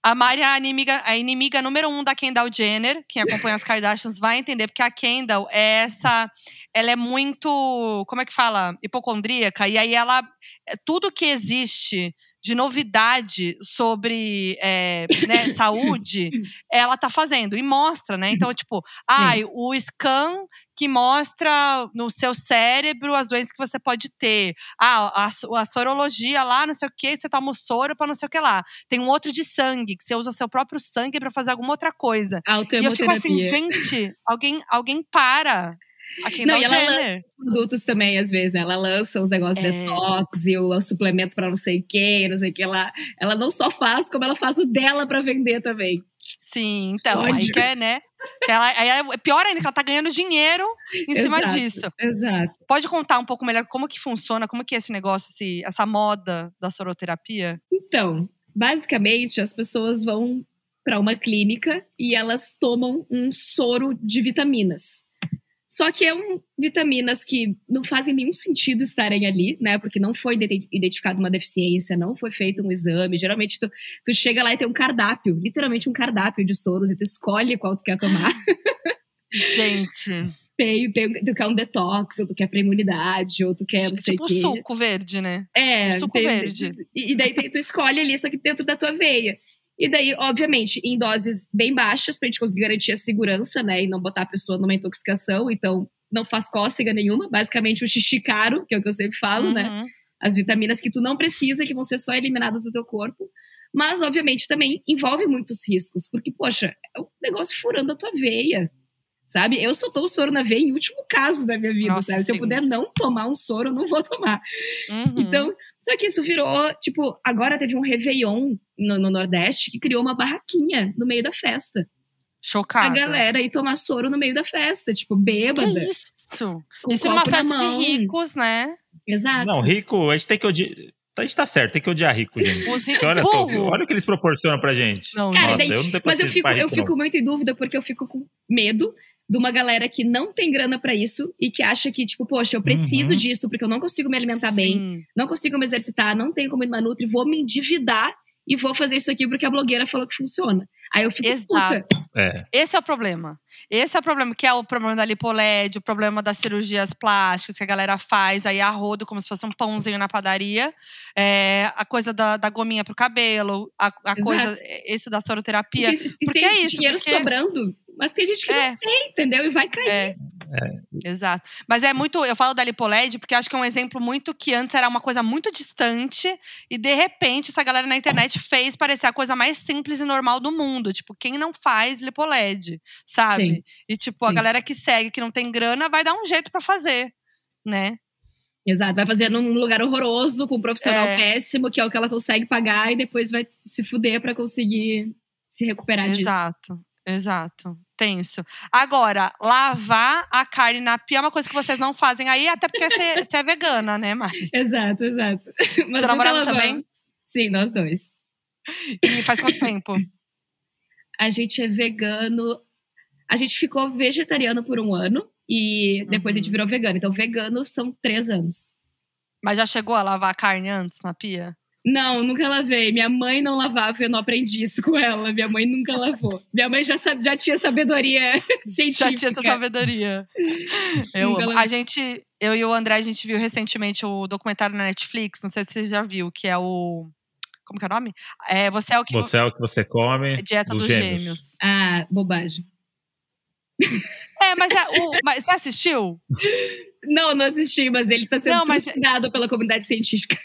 A Mari é a inimiga, a inimiga número um da Kendall Jenner. Quem acompanha as Kardashians vai entender, porque a Kendall é essa. Ela é muito. Como é que fala? Hipocondríaca. E aí ela. é, Tudo que existe de novidade sobre é, né, saúde, ela tá fazendo. E mostra, né? Então, tipo, ai, o scan que mostra no seu cérebro as doenças que você pode ter. Ah, a, a sorologia lá, não sei o que, você toma o soro pra não sei o que lá. Tem um outro de sangue, que você usa seu próprio sangue pra fazer alguma outra coisa. E eu fico assim, gente, alguém, alguém para. A Kendall e ela Jenner. produtos também, às vezes, né? Ela lança os negócios É. detox e o, o suplemento pra não sei o que, não sei o que lá. Ela não só faz, como ela faz o dela pra vender também. Sim, então, aí Ódio. que é, né? Que ela, aí é pior ainda, que ela tá ganhando dinheiro em cima Exato, disso. Exato. Pode contar um pouco melhor como que funciona, como que é esse negócio, esse, essa moda da soroterapia? Então, basicamente, as pessoas vão pra uma clínica e elas tomam um soro de vitaminas. Só que é um vitaminas que não fazem nenhum sentido estarem ali, né? Porque não foi identi- identificada uma deficiência, não foi feito um exame. Geralmente tu, tu chega lá e tem um cardápio, literalmente um cardápio de soros, e tu escolhe qual tu quer tomar. Gente, tem, tem, tu quer um detox, ou tu quer pra imunidade, ou tu quer não sei o tipo quê. suco verde, né? É, suco tem- verde. E, e daí tu escolhe ali, só que dentro da tua veia. E daí, obviamente, em doses bem baixas, pra gente conseguir garantir a segurança, né? E não botar a pessoa numa intoxicação. Então, não faz cócega nenhuma. Basicamente, o xixi caro, que é o que eu sempre falo, né? Uhum. As vitaminas que tu não precisa, que vão ser só eliminadas do teu corpo. Mas, obviamente, também envolve muitos riscos. Porque, poxa, é um negócio furando a tua veia. Sabe? Eu só tomo soro na veia em último caso da minha vida, Nossa, sabe? Se eu puder não tomar um soro, eu não vou tomar. Uhum. Então, só que isso virou, tipo, agora teve um Réveillon no, no Nordeste que criou uma barraquinha no meio da festa. Chocada. A galera ir tomar soro no meio da festa, tipo, Que bêbada. isso? com Isso numa copo na festa de ricos, né? Exato. Não, rico, a gente tem que odiar. A gente tá certo, tem que odiar rico, gente. Os Porque ricos. olha só, olha o que eles proporcionam pra gente. Não, Cara, Nossa, daí- eu não tenho Mas eu fico, eu fico não. muito em dúvida porque eu fico com medo de uma galera que não tem grana pra isso e que acha que, tipo, poxa, eu preciso Uhum. disso porque eu não consigo me alimentar bem, Sim. não consigo me exercitar, não tenho como ir numa Nutri, vou me endividar e vou fazer isso aqui porque a blogueira falou que funciona. Aí eu fico Exato. puta. É. Esse é o problema. Esse é o problema, que é o problema da lipoled, o problema das cirurgias plásticas que a galera faz aí a rodo, como se fosse um pãozinho na padaria. É, a coisa da, da gominha pro cabelo, a, a coisa, esse da soroterapia. Porque, Porque tem é isso, dinheiro porque- sobrando, mas tem gente que É. não tem, entendeu? E vai cair. É. Exato. Mas é muito. Eu falo da lipoled porque acho que é um exemplo muito que antes era uma coisa muito distante e de repente essa galera na internet fez parecer a coisa mais simples e normal do mundo. Tipo, quem não faz lipoled, sabe? Sim. E tipo, a Sim. galera que segue, que não tem grana, vai dar um jeito pra fazer, né? Exato, vai fazer num lugar horroroso, com um profissional É. péssimo, que é o que ela consegue pagar, e depois vai se fuder pra conseguir se recuperar disso. Exato. Exato. Tenso. Agora, lavar a carne na pia é uma coisa que vocês não fazem aí, até porque você você é vegana, né, Mari? Exato, exato. Mas nunca namorado também? Sim, nós dois. E faz quanto tempo? A gente é vegano. A gente ficou vegetariano por um ano e depois a gente Uhum. virou vegano. Então, vegano são três anos. Mas já chegou a lavar a carne antes na pia? Não, nunca lavei. Minha mãe não lavava, eu não aprendi isso com ela. Minha mãe nunca lavou. Minha mãe já, já tinha sabedoria científica. Já tinha essa sabedoria. Eu. A gente, eu e o André, a gente viu recentemente o documentário na Netflix, não sei se você já viu, que é o. Como que é o nome? É, você é o que você é o que você come. Dieta dos, dos gêmeos. gêmeos. Ah, bobagem. É, mas, é, o, mas você assistiu? Não, não assisti, mas ele tá sendo não, mas... pela comunidade científica.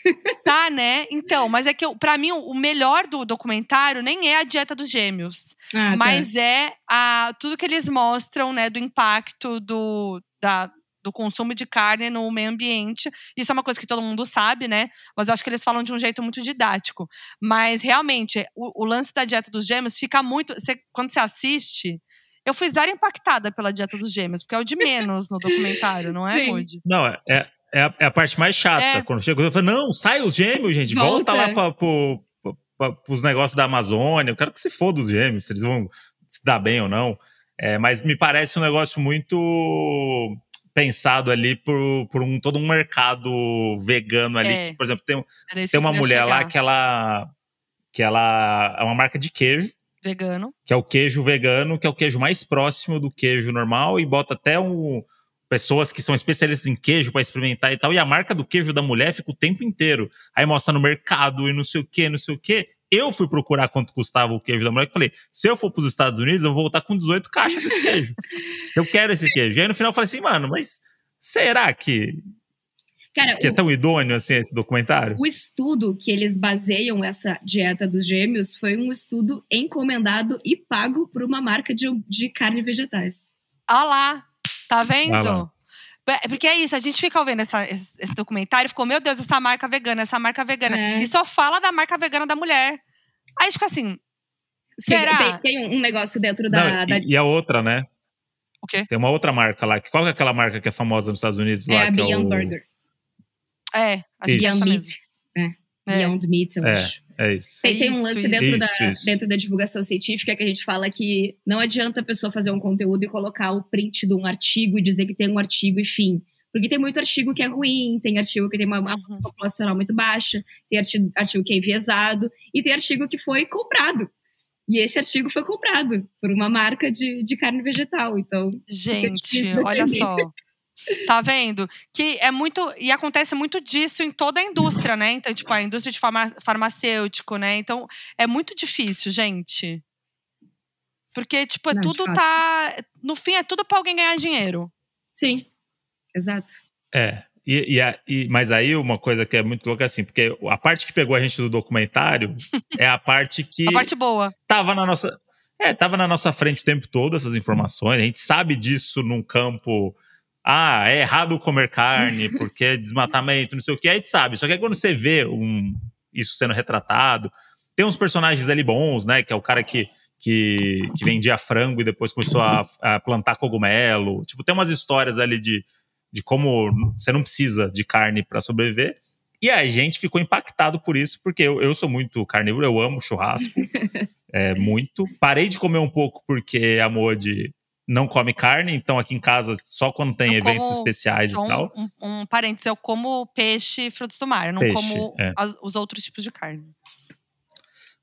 Tá, né? Então, mas é que para mim o melhor do documentário nem é a dieta dos gêmeos, ah, tá. mas é a, tudo que eles mostram, né, do impacto do, da, do consumo de carne no meio ambiente. Isso é uma coisa que todo mundo sabe, né? Mas eu acho que eles falam de um jeito muito didático. Mas realmente, o, o lance da dieta dos gêmeos fica muito. Quando você assiste, eu fui zero impactada pela dieta dos gêmeos, porque é o de menos no documentário, não é, Moody? Não, é, é, é, a, é, a, parte mais chata. É. Quando chega, eu falo, não, sai os gêmeos, gente, volta, volta lá para pro, os negócios da Amazônia. Eu quero que se foda os gêmeos, se eles vão se dar bem ou não. É, mas me parece um negócio muito pensado ali por, por um, todo um mercado vegano ali. É. Que, por exemplo, tem, tem uma mulher chegar. lá que ela, que ela é uma marca de queijo Vegano. Que é o queijo vegano, que é o queijo mais próximo do queijo normal, e bota até um, pessoas que são especialistas em queijo para experimentar e tal. E a marca do queijo da mulher fica o tempo inteiro. Aí mostra no mercado e não sei o que, não sei o que. Eu fui procurar quanto custava o queijo da mulher e falei: se eu for para os Estados Unidos, eu vou voltar com 18 caixas desse queijo. eu quero esse queijo. E aí no final eu falei assim, mano, mas será que Cara, que é o, é tão idôneo assim esse documentário? O estudo que eles baseiam essa dieta dos gêmeos foi um estudo encomendado e pago por uma marca de, de carne e vegetais. Ah lá, tá vendo? Ah lá. É, porque é isso, a gente fica ouvindo essa, esse, esse, documentário e ficou, meu Deus, essa marca vegana, essa marca vegana. É. E só fala da marca vegana da mulher. Aí fica assim, será? Tem, tem, um negócio dentro da, Não, da... E, e a outra, né? O quê? Tem uma outra marca lá. Qual é aquela marca que é famosa nos Estados Unidos? É lá, a que Beyond é o... Burger. É, acho isso. Beyond Meat. É. é. Beyond Meat, eu é, acho. É isso. Tem, tem um lance isso, dentro, isso, da, isso. dentro da divulgação científica que a gente fala que não adianta a pessoa fazer um conteúdo e colocar o print de um artigo e dizer que tem um artigo e fim. Porque tem muito artigo que é ruim, tem artigo que tem uma, uma uhum. populacional muito baixa, tem artigo, artigo que é enviesado, e tem artigo que foi comprado. E esse artigo foi comprado por uma marca de, de carne vegetal. Então, gente, olha só. Tá vendo? Que é muito. E acontece muito disso em toda a indústria, né? Então, tipo, a indústria de farma, farmacêutico, né? Então, é muito difícil, gente. Porque, tipo, é Não, tudo tá. No fim, é tudo pra alguém ganhar dinheiro. Sim, exato. É. E, e, e, mas aí uma coisa que é muito louca é assim, porque a parte que pegou a gente do documentário é a parte que. a parte boa. Tava na nossa. É, tava na nossa frente o tempo todo essas informações. A gente sabe disso num campo ah, é errado comer carne porque é desmatamento, não sei o que, aí gente sabe. Só que aí quando você vê um, isso sendo retratado, tem uns personagens ali bons, né? Que é o cara que, que, que vendia frango e depois começou a, a, plantar cogumelo. Tipo, tem umas histórias ali de, de como você não precisa de carne para sobreviver. E a gente ficou impactado por isso, porque eu, eu sou muito carnívoro, eu amo churrasco. é, muito. Parei de comer um pouco porque a Modi não come carne, então aqui em casa só quando tem eu eventos especiais e tal. Um, um parênteses, eu como peixe e frutos do mar, eu não peixe, como é. as, os outros tipos de carne.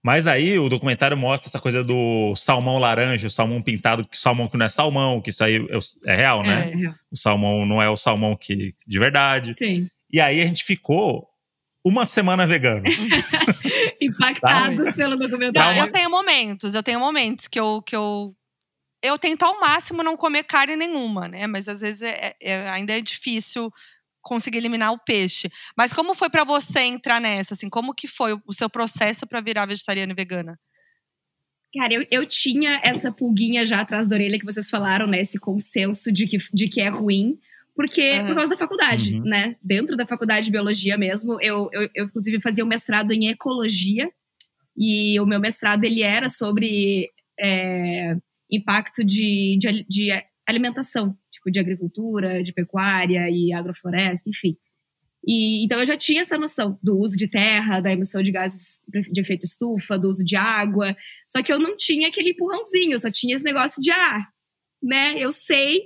Mas aí o documentário mostra essa coisa do salmão laranja, o salmão pintado, que salmão que não é salmão, que isso aí é, é real, né? É, é. O salmão não é o salmão que de verdade. Sim. E aí a gente ficou uma semana vegano. Impactados tá? pelo documentário. Não, eu tenho momentos, eu tenho momentos que eu, que eu eu tento ao máximo não comer carne nenhuma, né? Mas às vezes é, é, ainda é difícil conseguir eliminar o peixe. Mas como foi para você entrar nessa? Assim, como que foi o seu processo para virar vegetariana e vegana? Cara, eu, eu tinha essa pulguinha já atrás da orelha que vocês falaram, né? Esse consenso de que, de que é ruim, porque uhum. por causa da faculdade, uhum. né? Dentro da faculdade de biologia mesmo, eu, eu, eu inclusive fazia um mestrado em ecologia e o meu mestrado ele era sobre é, impacto de, de, de alimentação, tipo de agricultura, de pecuária e agrofloresta, enfim. E, então eu já tinha essa noção do uso de terra, da emissão de gases de efeito estufa, do uso de água. Só que eu não tinha aquele empurrãozinho, só tinha esse negócio de ah, né, eu sei,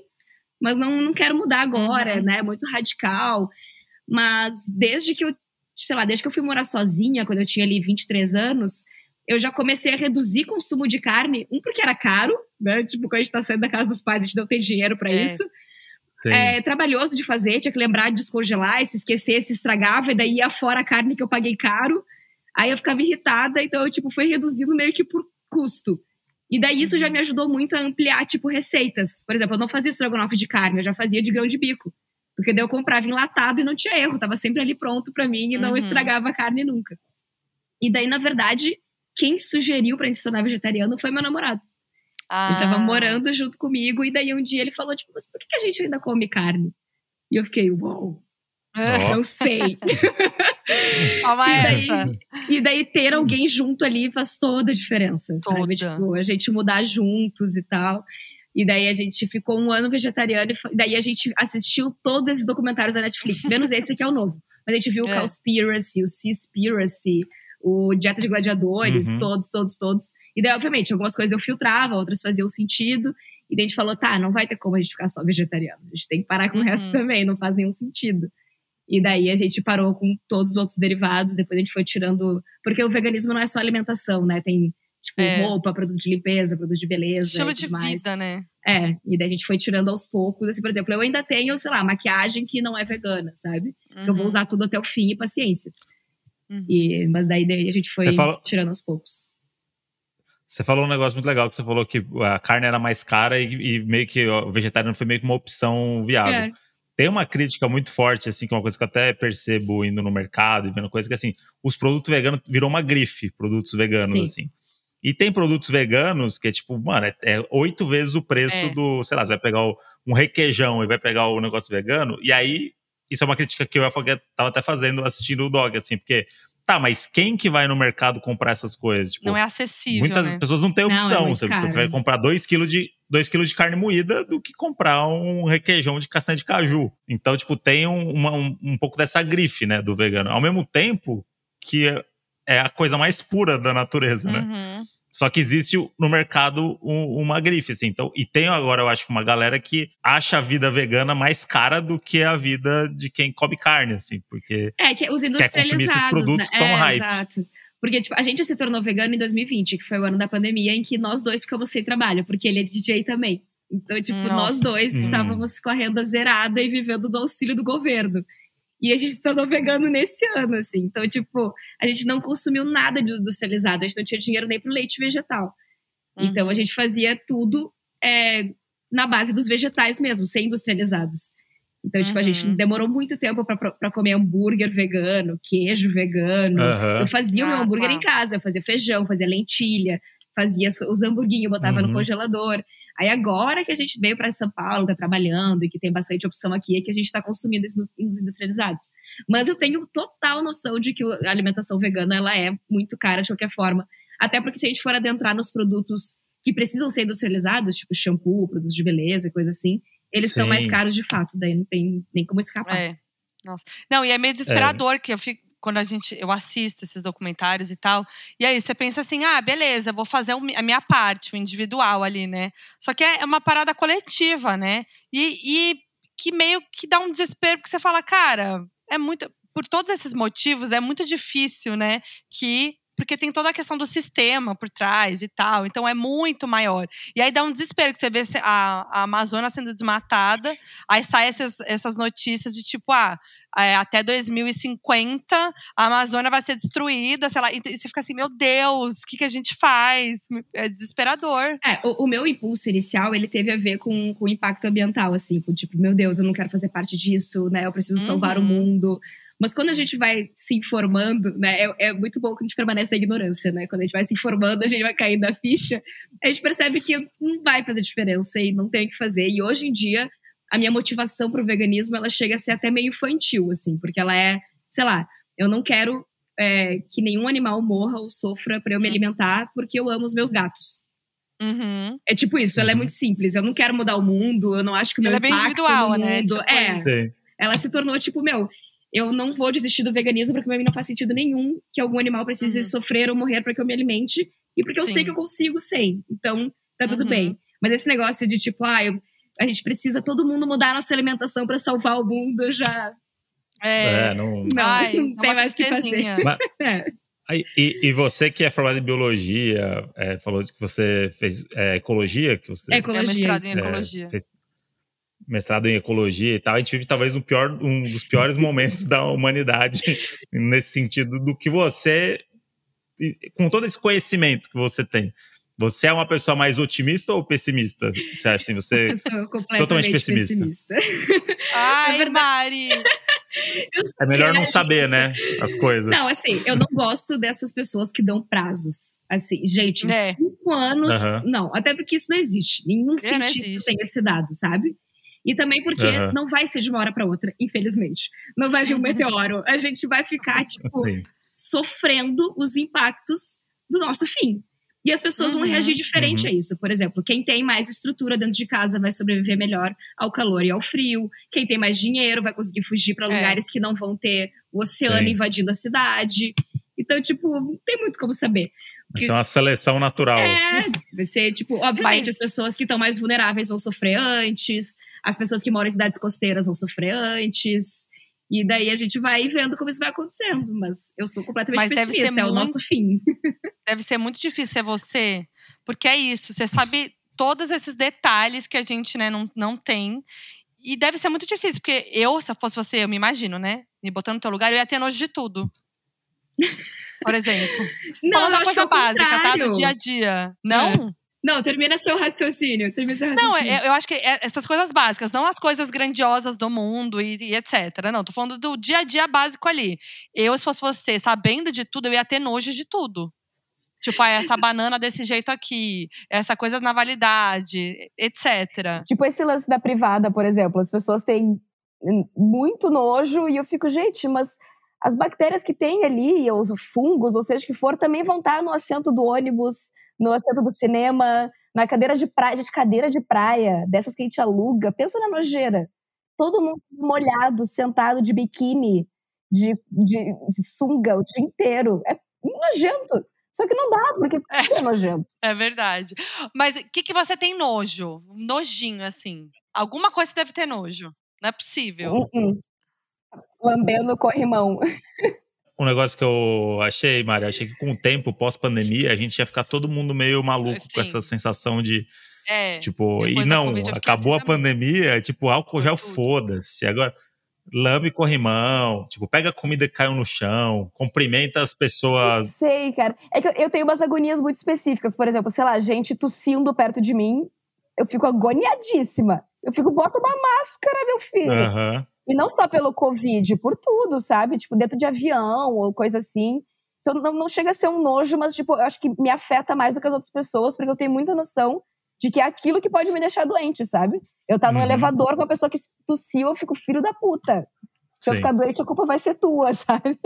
mas não, não quero mudar agora, uhum. né? Muito radical. Mas desde que eu sei lá, desde que eu fui morar sozinha, quando eu tinha ali 23 anos, eu já comecei a reduzir consumo de carne. Um, porque era caro, né? Tipo, quando a gente tá saindo da casa dos pais, a gente não tem dinheiro para É. isso. É trabalhoso de fazer, tinha que lembrar de descongelar, se esquecer, se estragava, e daí ia fora a carne que eu paguei caro. Aí eu ficava irritada, então eu, tipo, fui reduzindo meio que por custo. E daí isso já me ajudou muito a ampliar, tipo, receitas. Por exemplo, eu não fazia estrogonofe de carne, eu já fazia de grão de bico. Porque daí eu comprava enlatado e não tinha erro, tava sempre ali pronto para mim e não Uhum. estragava a carne nunca. E daí, na verdade, quem sugeriu pra gente se tornar vegetariano foi meu namorado. Ah. Ele tava morando junto comigo, e daí um dia ele falou, tipo, mas por que a gente ainda come carne? E eu fiquei, uau, Ó. eu sei. Toma E daí- essa. e daí ter alguém junto ali faz toda a diferença, Toda. sabe? Tipo, a gente mudar juntos e tal. E daí a gente ficou um ano vegetariano, e daí a gente assistiu todos esses documentários da Netflix, menos esse que é o novo. Mas a gente viu o É. Cowspiracy, o Seaspiracy, o Dieta de Gladiadores, Uhum. todos, todos, todos. E daí, obviamente, algumas coisas eu filtrava, outras faziam sentido. E daí a gente falou, tá, não vai ter como a gente ficar só vegetariano. A gente tem que parar com Uhum. o resto também, não faz nenhum sentido. E daí a gente parou com todos os outros derivados, depois a gente foi tirando. Porque o veganismo não é só alimentação, né? Tem tipo, É. roupa, produto de limpeza, produto de beleza. Estilo e de mais. vida, né? É, e daí a gente foi tirando aos poucos. Assim, por exemplo, eu ainda tenho, sei lá, maquiagem que não é vegana, sabe? Que Eu vou Uhum, usar tudo até o fim e paciência. Uhum. E, mas daí, daí a gente foi falou- tirando aos poucos. Você falou um negócio muito legal, que você falou que a carne era mais cara e, e meio que o vegetariano foi meio que uma opção viável. É, Tem uma crítica muito forte, assim, que é uma coisa que eu até percebo indo no mercado e vendo coisa que, assim, os produtos veganos virou uma grife, produtos veganos, Sim. assim. E tem produtos veganos que é tipo, mano, é, é oito vezes o preço É. do, sei lá, você vai pegar o- um requeijão e vai pegar o negócio vegano, e aí, isso é uma crítica que eu e a Foguete tava até fazendo assistindo o Dog, assim, porque, tá, mas quem que vai no mercado comprar essas coisas? Tipo, Não é acessível, Muitas né? pessoas não têm Não, é opção. você caro. vai comprar 2 kg de, dois quilos de carne moída do que comprar um requeijão de castanha de caju. Então, tipo, tem um, uma- um, um pouco dessa grife, né, do vegano. Ao mesmo tempo que é- é a coisa mais pura da natureza, né? Uhum. Só que existe no mercado um- uma grife, assim. Então, e tem agora, eu acho que uma galera que acha a vida vegana mais cara do que a vida de quem come carne, assim, porque É, que os Quer consumir esses produtos né? tão é, hype. Exato. Porque, tipo, a gente se tornou vegano em 2020, que foi o ano da pandemia, em que nós dois ficamos sem trabalho, porque ele é DJ também. Então, tipo, nós Nossa. dois Hum. estávamos com a renda zerada e vivendo do auxílio do governo. E a gente se tornou vegano nesse ano, assim. Então, tipo, a gente não consumiu nada de industrializado, a gente não tinha dinheiro nem pro leite vegetal. Então, Uhum. a gente fazia tudo é, na base dos vegetais mesmo, sem industrializados. Então, tipo, a gente Uhum. demorou muito tempo para comer hambúrguer vegano, queijo vegano. Aham. Eu fazia o meu Ah, hambúrguer tá. em casa, eu fazia feijão, fazia lentilha, fazia os- os hamburguinhos, botava Uhum. no congelador. Aí agora que a gente veio para São Paulo, tá trabalhando e que tem bastante opção aqui, é que a gente tá consumindo esses os industrializados. Mas eu tenho total noção de que a alimentação vegana ela é muito cara de qualquer forma. Até porque se a gente for adentrar nos produtos que precisam ser industrializados, tipo shampoo, produtos de beleza, coisa assim, eles são Sim. mais caros de fato, daí não tem nem como escapar. É. Nossa. Não, e é meio desesperador que eu fico quando a gente eu assisto esses documentários e tal. E aí você pensa assim: "Ah, beleza, vou fazer a minha parte, o individual ali, né?" Só que é uma parada coletiva, né? E, e que meio que dá um desespero porque você fala: "Cara, é muito por todos esses motivos é muito difícil, né, que porque tem toda a questão do sistema por trás e tal, então é muito maior. E aí dá um desespero que você vê a, a Amazônia sendo desmatada, aí saem essas, essas notícias de tipo, ah, é, até 2050 a Amazônia vai ser destruída, sei lá, e você fica assim, meu Deus, o que, que a gente faz? É desesperador. É, o, o meu impulso inicial, ele teve a ver com, com o impacto ambiental, assim, com tipo, meu Deus, eu não quero fazer parte disso, né? Eu preciso salvar o Uhum. mundo. Mas quando a gente vai se informando, né? É, é muito bom que a gente permanece na ignorância, né? Quando a gente vai se informando, a gente vai caindo na ficha, a gente percebe que não vai fazer diferença e não tem o que fazer. E hoje em dia, a minha motivação pro veganismo, ela chega a ser até meio infantil, assim, porque ela é, sei lá, eu não quero é, que nenhum animal morra ou sofra para eu me Hum. alimentar, porque eu amo os meus gatos. Uhum. É tipo isso, ela é Uhum. muito simples. Eu não quero mudar o mundo, eu não acho que o meu Ela é bem impacto individual, no né? mundo- Tipo é, ela se tornou tipo, meu, eu não vou desistir do veganismo porque pra mim não faz sentido nenhum que algum animal precise Uhum. sofrer ou morrer para que eu me alimente e porque eu Sim. sei que eu consigo sem. Então, tá tudo Uhum. bem. Mas esse negócio de tipo, ah, eu- a gente precisa todo mundo mudar a nossa alimentação para salvar o mundo, eu já É. É, não. Não, Ai, não é tem mais o que fazer. tristezinha. É. E, e você que é formado em biologia, é, falou que você fez é, ecologia, que você É É ecologia. mestrado em é, ecologia. fez mestrado em ecologia e tal. A gente vive talvez no pior, um dos piores momentos da humanidade nesse sentido do que você, com todo esse conhecimento que você tem. Você é uma pessoa mais otimista ou pessimista? Você acha assim? Você Eu sou completamente Totalmente pessimista. pessimista. Ai, É verdade. Mari! é melhor não saber, né? As coisas. Não, assim, eu não gosto dessas pessoas que dão prazos. Assim, gente, em É. cinco anos. Aham. Não, até porque isso não existe. Nenhum não cientista existe. tem esse dado, sabe? E também porque Aham. não vai ser de uma hora para outra, infelizmente. Não vai vir um meteoro. A gente vai ficar, tipo, Assim, sofrendo os impactos do nosso fim. E as pessoas vão Uhum. reagir diferente Uhum. a isso. Por exemplo, quem tem mais estrutura dentro de casa vai sobreviver melhor ao calor e ao frio. Quem tem mais dinheiro vai conseguir fugir para É. lugares que não vão ter o oceano Sim. invadindo a cidade. Então, tipo, não tem muito como saber. vai ser uma seleção natural. É, vai ser, tipo, obviamente, Mas- as pessoas que estão mais vulneráveis vão sofrer antes, as pessoas que moram em cidades costeiras vão sofrer antes. E daí a gente vai vendo como isso vai acontecendo. Mas eu sou completamente Mas deve pessimista, ser é o muito- nosso fim. Deve ser muito difícil ser você, porque é isso, você sabe todos esses detalhes que a gente né, não, não tem. E deve ser muito difícil, porque eu, se eu fosse você, eu me imagino, né? Me botando no teu lugar, eu ia ter nojo de tudo. Por exemplo. Não, Falando da coisa é o básica, tá? contrário. Do dia a dia. Não? Não, termina seu raciocínio. Termina seu Não, raciocínio. eu, eu acho que é essas coisas básicas, não as coisas grandiosas do mundo e, e etc. Não, tô falando do dia a dia básico ali. Eu, se fosse você, sabendo de tudo, eu ia ter nojo de tudo. Tipo, ah, essa banana desse jeito aqui, essa coisa na validade, etc. Tipo esse lance da privada, por exemplo. As pessoas têm muito nojo e eu fico, gente, mas as bactérias que tem ali, os fungos, ou seja o que for, também vão estar no assento do ônibus, no assento do cinema, na cadeira de praia. Gente, cadeira de praia, dessas que a gente aluga. Pensa na nojeira. Todo mundo molhado, sentado de biquíni, de, de, de sunga o dia inteiro. É nojento. Só que não dá, porque é nojento. É verdade. Mas o que, que você tem nojo? Nojinho, assim. Alguma coisa deve ter nojo. Não é possível. Uh-uh. Lambendo o corrimão. Um negócio que eu achei, Mari, achei que com o tempo, pós-pandemia, a gente ia ficar todo mundo meio maluco com Sim. essa sensação de, É. tipo, e não, eu acabou assim a pandemia, tipo, álcool tudo. foda-se. Agora, lambe corrimão, tipo, pega a comida que caiu no chão, cumprimenta as pessoas. sei, cara. É que eu, eu tenho umas agonias muito específicas. Por exemplo, sei lá, gente tossindo perto de mim, eu fico agoniadíssima. Eu fico, bota uma máscara, meu filho. Aham. E não só pelo Covid, por tudo, sabe? Tipo, dentro de avião ou coisa assim. Então não, não chega a ser um nojo, mas, tipo, eu acho que me afeta mais do que as outras pessoas, porque eu tenho muita noção de que é aquilo que pode me deixar doente, sabe? Eu tá no Uhum. elevador com uma pessoa que tossiu, eu fico filho da puta. Se eu Sim. ficar doente, a culpa vai ser tua, sabe?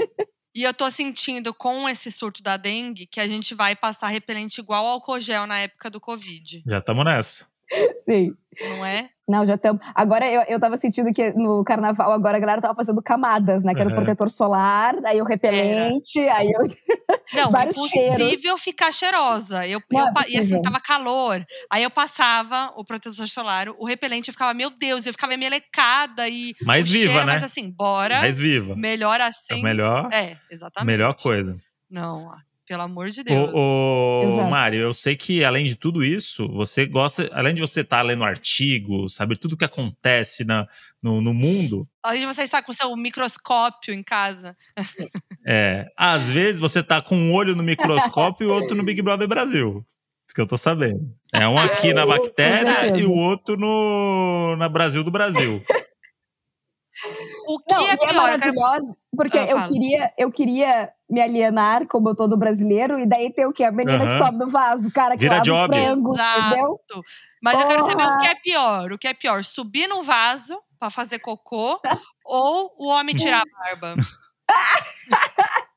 E eu tô sentindo com esse surto da dengue que a gente vai passar repelente igual ao álcool gel na época do Covid, Já estamos nessa. Sim. não é? Não, já estamos. Agora eu, eu tava sentindo que no carnaval agora a galera tava fazendo camadas, né? Que era o protetor solar, aí o repelente, aí eu. Não, impossível ficar cheirosa. Eu, Não eu é pa- e assim, possível. tava calor. Aí eu passava o protetor solar, o repelente, eu ficava, meu Deus, eu ficava melecada e. Mais viva, cheiro, né? Mas assim, bora. Mais viva. Melhor É assim. a melhor, É, exatamente. melhor coisa. Não, pelo amor de Deus. Ô. Mário, eu sei que além de tudo isso, você gosta, além de você estar lendo artigo, saber tudo que acontece na, no, no mundo, Além de você estar com seu microscópio em casa. é, às vezes você tá com um olho no microscópio e o outro no Big Brother Brasil. Isso que eu tô sabendo. É um aqui na bactéria e o outro no na Brasil do Brasil. O que Não, é é pior? Eu quero- porque Ah, eu, fala. queria, eu queria me alienar como todo brasileiro, e daí tem o quê? A menina que sobe no vaso, o cara que Vira lava o frango, Exato. entendeu? Mas eu quero saber Porra! o que é pior. O que é pior? Subir num vaso pra fazer cocô ou o homem tirar a barba?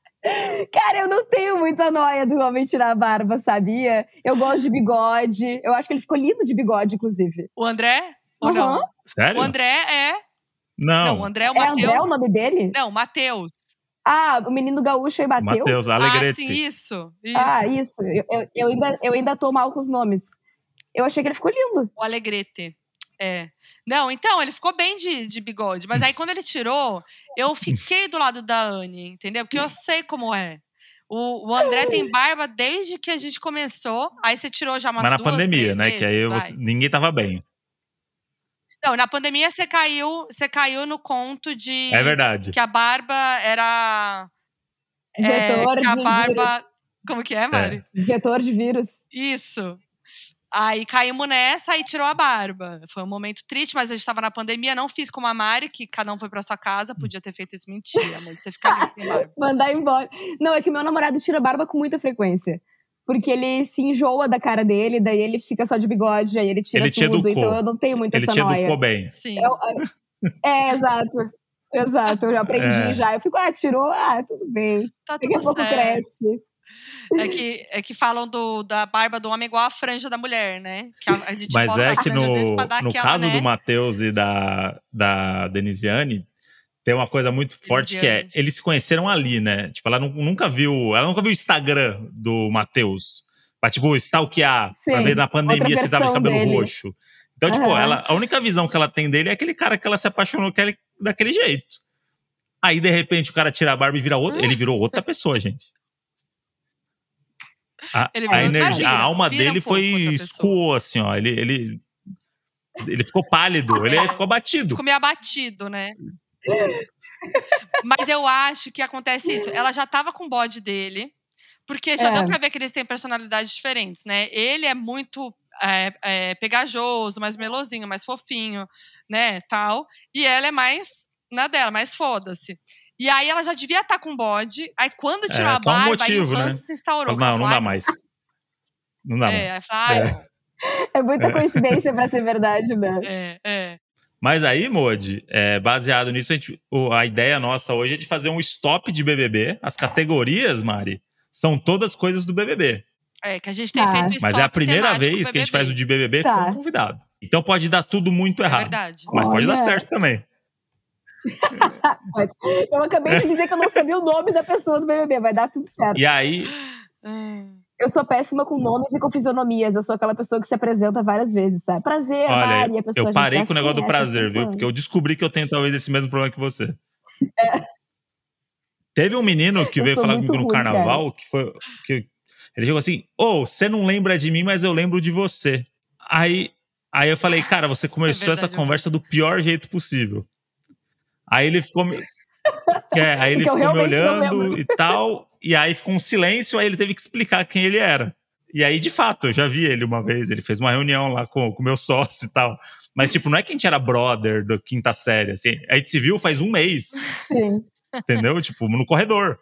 Cara, eu não tenho muita noia do homem tirar a barba, sabia? Eu gosto de bigode. Eu acho que ele ficou lindo de bigode, inclusive. O André? Ou Aham. não? Sério? O André é. Não. Não, o André é o É André Matheus. o nome dele? Não, Matheus. Ah, o menino gaúcho aí, Matheus? Matheus, Ah, Alegrete. sim, isso. isso. Ah, isso. Eu, eu, eu ainda, eu ainda tô mal com os nomes. Eu achei que ele ficou lindo. O Alegrete. É. Não, então, ele ficou bem de, de bigode. Mas aí, quando ele tirou, eu fiquei do lado da Anne, entendeu? Porque eu sei como é. O, o André tem barba desde que a gente começou. Aí você tirou já umas Mas na duas, pandemia, né? que aí vezes, você- vai. ninguém tava bem. Não, na pandemia você caiu, você caiu no conto de É verdade. que a barba era. é, Vetor que a de barba. vírus. Como que é, Mari? Vetor de vírus. Isso. Aí caímos nessa e tirou a barba. Foi um momento triste, mas a gente tava na pandemia. Não fiz como a Mari, que cada um foi pra sua casa. Podia ter feito isso. Mentira, amor. Você fica ali sem barba. Mandar embora. Não, é que meu namorado tira barba com muita frequência. Porque ele se enjoa da cara dele, daí ele fica só de bigode, aí ele tira Ele te tudo. educou. Então eu não tenho muito Ele essa te noia. educou bem. Sim. Eu- é, exato. Exato, eu já aprendi É. já. Eu fico, ah, tirou, ah, tudo bem. Tá Daqui a pouco certo. cresce. É que, é que falam do, da barba do homem igual a franja da mulher, né? Que a, a gente Mas é que no, no aquela, caso né? do Matheus e da, da Denisiane, tem uma coisa muito forte que é, eles se conheceram ali, né? Tipo, ela nu- nunca viu, ela nunca viu o Instagram do Matheus. Pra, tipo, stalkear, pra Sim, ver na pandemia se tava de cabelo dele. roxo. Então, tipo, ela, a única visão que ela tem dele é aquele cara que ela se apaixonou que ele- daquele jeito. Aí, de repente, o cara tira a barba e vira outra. Ele virou outra pessoa, gente. A, Ele a energia, a alma vira um dele pouco foi escoou, assim, ó. Ele, ele, ele ficou pálido, ele ficou abatido. Ficou meio abatido, né? Mas eu acho que acontece isso. Ela já tava com o bode dele, porque já É. deu pra ver que eles têm personalidades diferentes, né? Ele é muito é, é, pegajoso, mais melosinho, mais fofinho, né? Tal. E ela é mais na dela, mais foda-se. E aí ela já devia estar com o bode. Aí quando tirou É, a só um barba, motivo, aí o né? lance se instaurou. Não, não dá "Ai, mais. Não dá É, mais. fala, "Ai, É. É muita coincidência pra ser verdade, né? é, é. Mas aí, Modi, é, baseado nisso, a, gente- a ideia nossa hoje é de fazer um stop de BBB. As categorias, Mari, são todas coisas do BBB. É, que a gente tem Tá. feito Mas é a primeira vez que a gente faz o de BBB Tá. com convidado. Então pode dar tudo muito É errado. verdade. Mas pode dar Olha. certo também. Eu acabei de dizer que eu não sabia o nome da pessoa do BBB, vai dar tudo certo. E aí, Hum. Eu sou péssima com nomes e com fisionomias. Eu sou aquela pessoa que se apresenta várias vezes, sabe? Prazer, olha, Mari. A pessoa, eu "A gente parei com o negócio do prazer, viu? Porque eu anos." descobri que eu tenho talvez esse mesmo problema que você. Teve um menino que Eu veio falar comigo no ruim, carnaval, que foi. Que, ele chegou assim: Ô, você não lembra de mim, mas eu lembro de você. Aí, aí eu falei, cara, você começou essa verdade, eu conversa do pior jeito possível. Aí ele ficou. É, aí ele eu ficou me olhando e tal. E aí ficou um silêncio, aí ele teve que explicar quem ele era. E aí, de fato, eu já vi ele uma vez. Ele fez uma reunião lá com o meu sócio e tal. Mas, tipo, não é que a gente era brother da quinta série, assim. A gente se viu faz um mês, Sim. entendeu? tipo, no corredor.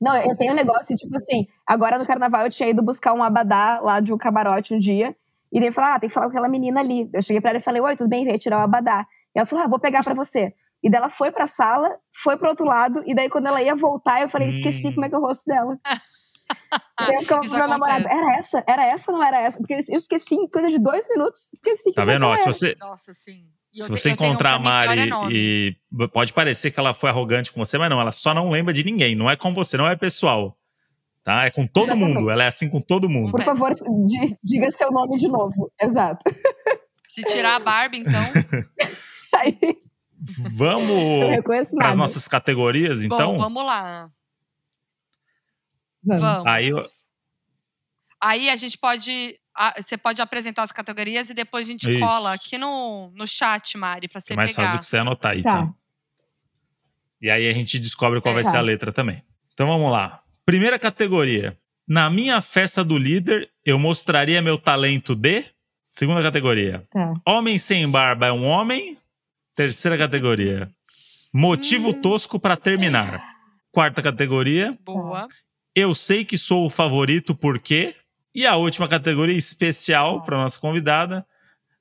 Não, eu tenho um negócio, tipo assim, agora no carnaval eu tinha ido buscar um abadá lá de um camarote um dia. E daí falou, ah, tem que falar com aquela menina ali. Eu cheguei pra ela e falei, oi, tudo bem? Veio tirar o abadá. E ela falou, ah, vou pegar pra você. E daí ela foi pra sala, foi pro outro lado, e daí quando ela ia voltar, eu falei, esqueci Hum. como é que é o rosto dela. E eu ficava pro meu namorado, era essa? Era essa ou não era essa? Porque eu esqueci em coisa de dois minutos, esqueci. Tá vendo? Ó, se você, Nossa, sim. E se você encontrar a Mari e pode parecer que ela foi arrogante com você, mas não, ela só não lembra de ninguém. Não é com você, não é pessoal. Tá? É com todo Exatamente. mundo. Ela é assim com todo mundo. Por favor, di- diga seu nome de novo. Exato. Se tirar a barba, então. Vamos para as nossas categorias, então? Bom, vamos lá. Vamos. Aí eu- Aí a gente pode. Você pode apresentar as categorias e depois a gente Isso. cola aqui no, no chat, Mari, pra você É mais fácil pegar. do que você anotar aí, Tá. tá? E aí a gente descobre qual É. vai ser Tá. a letra também. Então vamos lá. Primeira categoria. Na minha festa do líder, eu mostraria meu talento de. Segunda categoria. Tá. Homem sem barba é um homem. Terceira categoria. Motivo Hum. tosco para terminar. Quarta categoria. Boa. Eu sei que sou o favorito porque. E a última categoria especial para nossa convidada.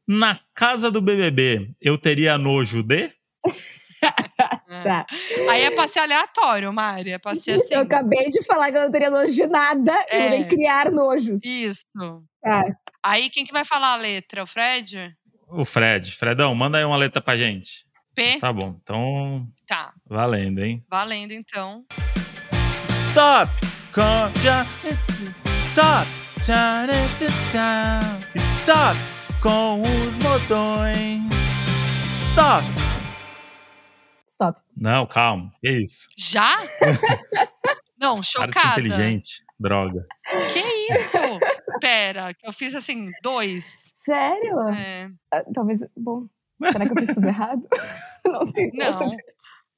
Na casa do BBB, eu teria nojo de. Tá. Aí é pra ser aleatório, Mari. É pra ser assim. Eu acabei de falar que eu não teria nojo de nada É. e nem criar nojos. Isso. Tá. Aí quem que vai falar a letra? O Fred? O Fred. Fredão, manda aí uma letra pra gente. P? Tá bom. Então, Tá. valendo, hein? Valendo então. Stop! Stop! Stop! com os botões. Stop! Stop. Não, calma. Que isso? Já? Não, chocada. inteligente. Droga. Que isso? Pera, que eu fiz assim, dois. Sério? É, Ah, Talvez. Bom. Será que eu fiz tudo errado? Não tem não.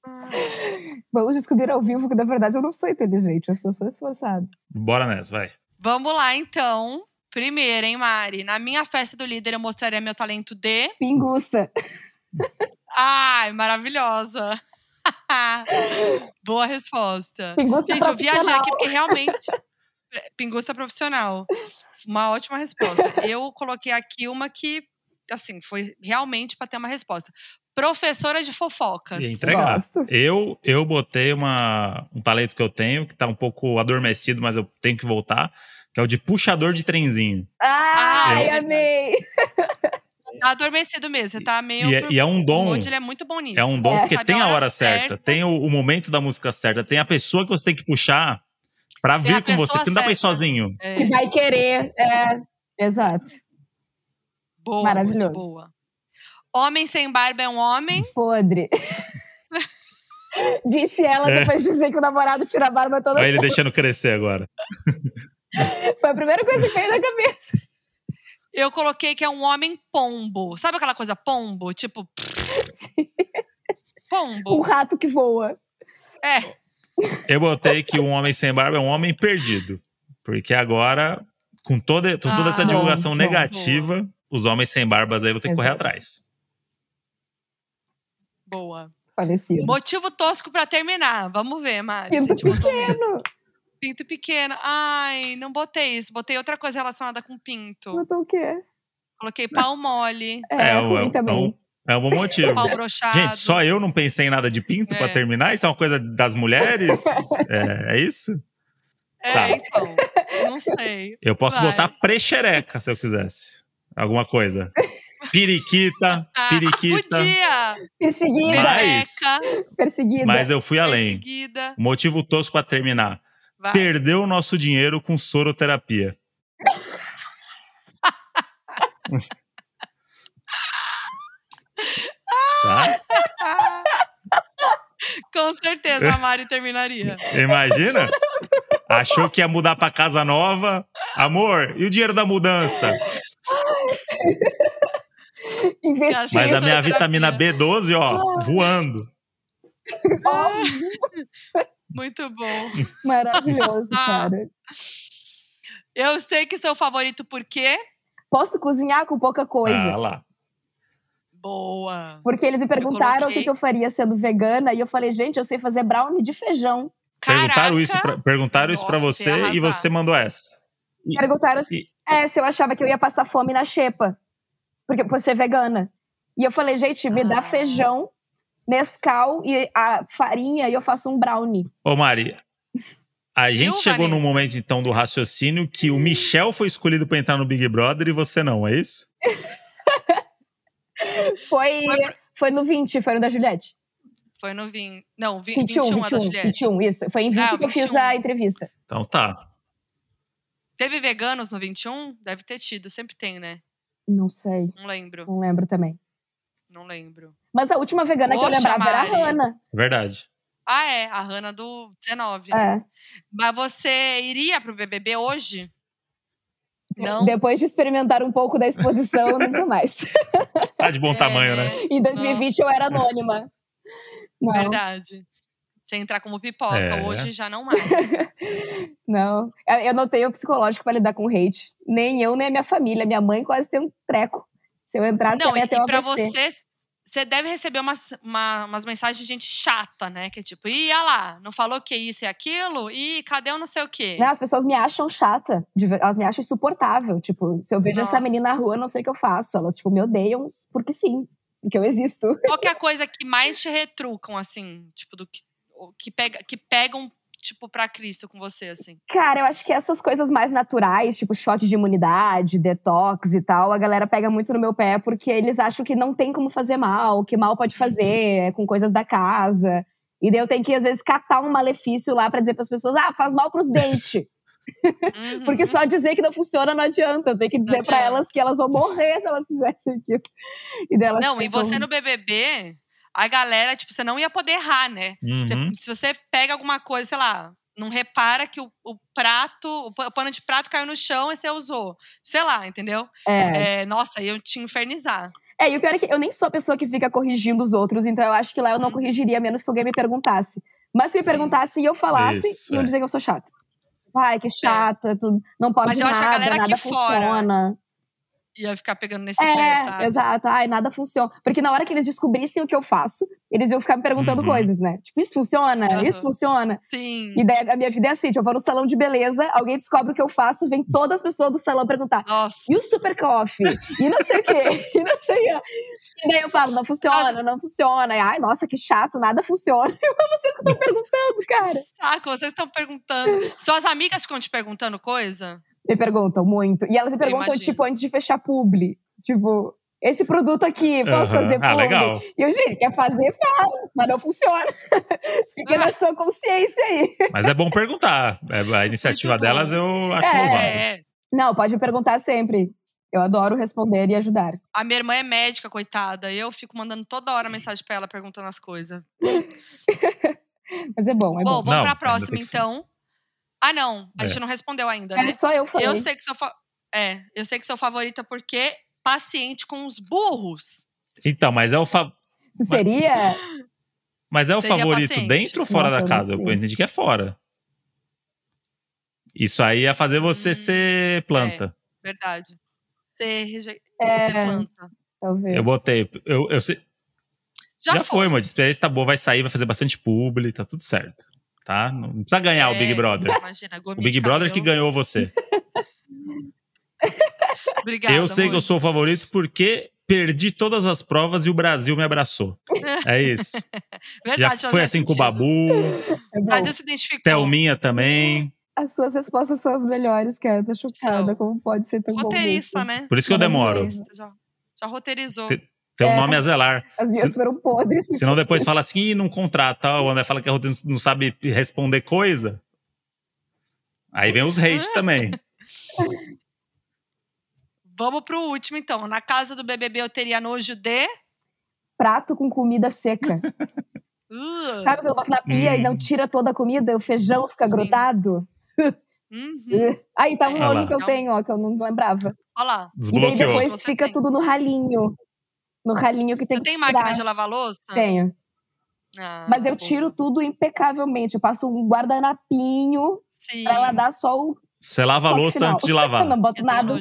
Vamos descobrir ao vivo que, na verdade, eu não sou inteligente, eu sou só esforçado. Bora nessa, vai. Vamos lá, então. Primeiro, hein, Mari? Na minha festa do líder, eu mostraria meu talento de. Pinguça. Ai, maravilhosa! Boa resposta. Pinguça Gente, eu viajei aqui porque realmente. Pinguça profissional. Uma ótima resposta. Eu coloquei aqui uma que, assim, foi realmente para ter uma resposta. Professora de fofocas. Ia entregar. Gosto. Eu, eu botei uma, um talento que eu tenho, que tá um pouco adormecido, mas eu tenho que voltar, que é o de puxador de trenzinho. Ai, Eu- amei! Tá adormecido mesmo, você tá meio. E é, e é um dom. Hoje ele é muito bom nisso. É um dom É. porque Sabe tem a hora certa, tem o, o momento da música certa, tem a pessoa que você tem que puxar pra a vir com você, que não dá pra ir certa. sozinho. É, Que vai querer. É, exato. boa, maravilhoso. muito boa. Homem sem barba é um homem. Podre. Disse ela É. depois de dizer que o namorado tira a barba toda. Olha ele deixando crescer agora. Foi a primeira coisa que veio na cabeça. Eu coloquei que é um homem pombo. Sabe aquela coisa pombo? Tipo. Um Pombo. rato que voa. É. Eu botei que um homem sem barba é um homem perdido. Porque agora, com toda, com toda essa Ah, divulgação bom, bom, negativa, os homens sem barbas aí vão ter que correr atrás. Boa. Falecido. Motivo tosco pra terminar. Vamos ver, Mari. Pinto pequeno. Pinto pequeno. Ai, não botei isso. Botei outra coisa relacionada com pinto. Botou o quê? Coloquei pau mole, É, É, ruim é, é, também. É um bom motivo. Gente, só eu não pensei em nada de pinto pra É. terminar? Isso é uma coisa das mulheres? é, é isso? É, Tá. então. Não sei. Eu posso Vai. botar pré-xereca, se eu quisesse. Alguma coisa. Periquita, Ah, periquita. podia! Perseguida. Mas- Perseguida. Mas eu fui além. perseguida. Motivo tosco pra terminar. Vai. Perdeu o nosso dinheiro com soroterapia. tá? Com certeza a Mari terminaria. Imagina? Achou que ia mudar pra casa nova. Amor, e o dinheiro da mudança? Mas a minha vitamina B12, ó, voando. Muito bom. Maravilhoso, Ah. cara. Eu sei que seu favorito por quê? Posso cozinhar com pouca coisa. Ah lá. Boa. Porque eles me perguntaram o coloquei- que, que eu faria sendo vegana e eu falei, gente, eu sei fazer brownie de feijão. Perguntaram Caraca. isso pra, perguntaram isso pra Nossa, você e você mandou essa. E- Perguntaram se, e- é, se eu achava que eu ia passar fome na xepa. Porque por ser vegana. E eu falei, gente, me dá Ah. feijão, Nescau e a farinha e eu faço um brownie. Ô, Mari, a gente Viu, chegou num Vanessa? momento, então, do raciocínio que o Michel foi escolhido pra entrar no Big Brother e você não, é isso? Foi, Foi no 20, foi no da Juliette. Foi no 20. Não, vi- 21, 21, a da 21, Juliette. 21, isso. Foi em 20 Ah, que eu fiz 21. a entrevista. Então tá. Teve veganos no 21? Deve ter tido, sempre tem, né? Não sei, Não lembro. não lembro também. Não lembro. Mas a última vegana que eu Poxa, lembrava era a Mari. Hannah. Verdade. Ah, é, a Hanna do 19. né? É. Mas você iria pro BBB hoje? Não. Depois de experimentar um pouco da exposição, nunca mais. Tá de bom É, tamanho, né? Em 2020 eu era anônima. Não, Verdade. Você entrar como pipoca, É. hoje já não mais. não. Eu- Eu não tenho psicológico pra lidar com hate. Nem eu, nem a minha família. Minha mãe quase tem um treco. Se eu entrasse, Não, ela e, ia ter um e pra você, você deve receber umas, uma- umas mensagens de gente chata, né? Que é tipo, ih, olha lá, não falou que isso e aquilo? Ih, cadê o não sei o quê? Né, As pessoas me acham chata. Elas me acham insuportável. Tipo, se eu vejo essa Nossa. menina na rua, não sei o que eu faço. Elas, tipo, me odeiam porque sim. Porque eu existo. Qual que é a coisa que mais te retrucam, assim? Tipo, do que, que, pega, que pegam, tipo, pra Cristo com você, assim? Cara, eu acho que essas coisas mais naturais, tipo shot de imunidade, detox e tal, a galera pega muito no meu pé porque eles acham que não tem como fazer mal, que mal pode fazer é com coisas da casa. E daí eu tenho que, às vezes, catar um malefício lá pra dizer pras pessoas: ah, faz mal pros dentes. Uhum. Porque só dizer que não funciona não adianta. Tem que dizer pra adianta. elas que elas vão morrer se elas fizessem aquilo. E delas Não, e ficam- você no BBB, a galera, tipo, você não ia poder errar, né? Você- Uhum. se você pega alguma coisa, sei lá, não repara que o, o prato, o pa- o pano de prato caiu no chão e você usou. Sei lá, entendeu? É. É, nossa, eu te infernizar. É, e o pior é que eu nem sou a pessoa que fica corrigindo os outros, então eu acho que lá eu não Hum. corrigiria, a menos que alguém me perguntasse. Mas se me Sim. perguntasse e eu falasse, Isso, iam é. dizer que eu sou chata. Ai, que chata, tu não pode Mas eu acho que a nada, galera aqui nada fora funciona. Ia ficar pegando nesse pé, É, sabe? exato. Ai, nada funciona. Porque na hora que eles descobrissem o que eu faço, eles iam ficar me perguntando Uhum. coisas, né? Tipo, isso funciona? Aham. Isso funciona? Sim. E daí a minha vida é assim, tipo, eu vou no salão de beleza, alguém descobre o que eu faço, vem todas as pessoas do salão perguntar. Nossa. E o super coffee? E não sei o quê, e não sei o quê. E daí eu falo, não funciona, não funciona. E, Ai, nossa, que chato, nada funciona. E vocês que estão perguntando, cara. Saco, vocês estão perguntando. Suas amigas ficam te perguntando coisa? Me perguntam muito. E elas me perguntam, tipo, antes de fechar publi. Tipo, esse produto aqui, posso Aham. fazer Ah, publi? legal. E eu, gente, quer fazer, faz, mas não funciona. Fica na sua consciência aí. Mas é bom perguntar. É, A iniciativa Muito bom. delas eu acho É. louvável. É. Não, pode me perguntar sempre. Eu adoro responder e ajudar. A minha irmã é médica, coitada. E eu fico mandando toda hora mensagem pra ela perguntando as coisas. Putz. Mas é bom, é Bom, bom. vamos Não, pra ainda próxima, então. Ah, não. A É. gente não respondeu ainda, É, né? só eu falei. Eu sei que sou fa... É, eu sei que sou favorita porque paciente com os burros. Então, mas é o, fa- Seria. mas é o Seria favorito paciente. dentro ou fora Nossa, da casa? Eu entendi que é fora. Isso aí é fazer você Hum, ser planta. Verdade. Ser, reje... É. ser planta. Talvez. Eu botei. Eu, eu sei- Já, já foi, mas a experiência tá boa, vai sair, vai fazer bastante publi, tá tudo certo. Tá? Não precisa ganhar o Big É, Brother. Imagina, O Big Brother que ganhou você. Obrigada, eu sei que eu amor. sou o favorito porque perdi todas as provas e o Brasil me abraçou. É isso. Já Verdade, foi faz assim com o sentido. Babu, É O. Brasil se identificou. Thelminha também. As suas respostas são as melhores, cara. Tô chocada. São. Como pode ser tão bom. Roteirista, né? Por isso que eu demoro. Roteirista, Já, já roteirizou. Te- Tem um É. nome a zelar. As minhas Se- foram podres. Senão depois fala assim, Ih, não contrata. O André fala que a roteiro não sabe responder coisa. Aí vem os hate também. Vamos pro último, então. Na casa do BBB eu teria nojo de. Prato com comida seca. Uh, Sabe quando bota na pia e não Hum. tira toda a comida? O feijão fica Sim. grudado? uhum. Aí tá um É. Nojo que eu tenho, ó, que eu não lembrava. Olha lá. E depois Você fica tem. tudo no ralinho. No ralinho que tem Você que tem tirar. máquina de lavar louça? Tenho. Ah, Mas eu bom. tiro tudo impecavelmente. Eu passo um guardanapinho Sim. pra ela dar só o Você lava a louça final. antes de lavar. não boto Eu tenho nada.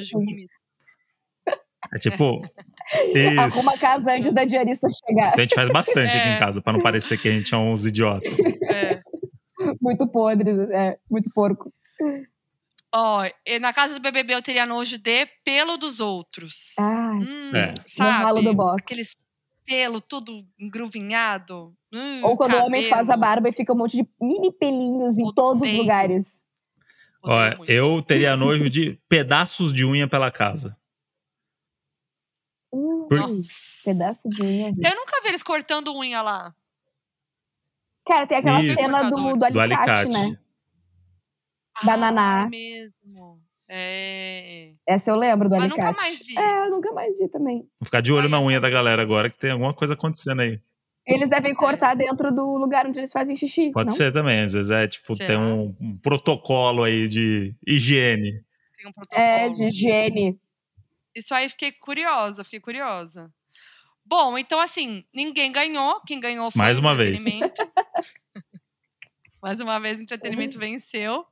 É tipo. Arruma a Isso. casa antes da diarista chegar. Isso a gente faz bastante aqui É. em casa, pra não parecer que a gente é uns idiotas. É. Muito podre, é, muito porco. Ó, e na casa do BBB eu teria nojo de pelo dos outros. Ai, Hum, É. Sabe? No ralo do box. Aqueles pelo tudo engruvinhado. Hum, Ou quando o homem cabelo. faz a barba e fica um monte de mini pelinhos em Odeio. todos os lugares. Ó, eu teria nojo de pedaços de unha pela casa. Hum, Por-. Pedaço de unha. viu? Eu nunca vi eles cortando unha lá. Cara, tem aquela Isso. cena do, do Do alicate, alicate. né? Da ah, Naná. mesmo. É. Essa eu lembro do Mas alicate. nunca mais vi. É, eu nunca mais vi também. Vou ficar de olho Olha na unha essa- da galera agora, que tem alguma coisa acontecendo aí. Eles devem cortar dentro do lugar onde eles fazem xixi. Pode não? ser também, às vezes é tipo, Será? tem um, um protocolo aí de higiene. Tem um protocolo. É, de higiene. Isso aí fiquei curiosa, fiquei curiosa. Bom, então assim, ninguém ganhou. Quem ganhou foi Mais o uma vez. Mais uma vez, o entretenimento venceu.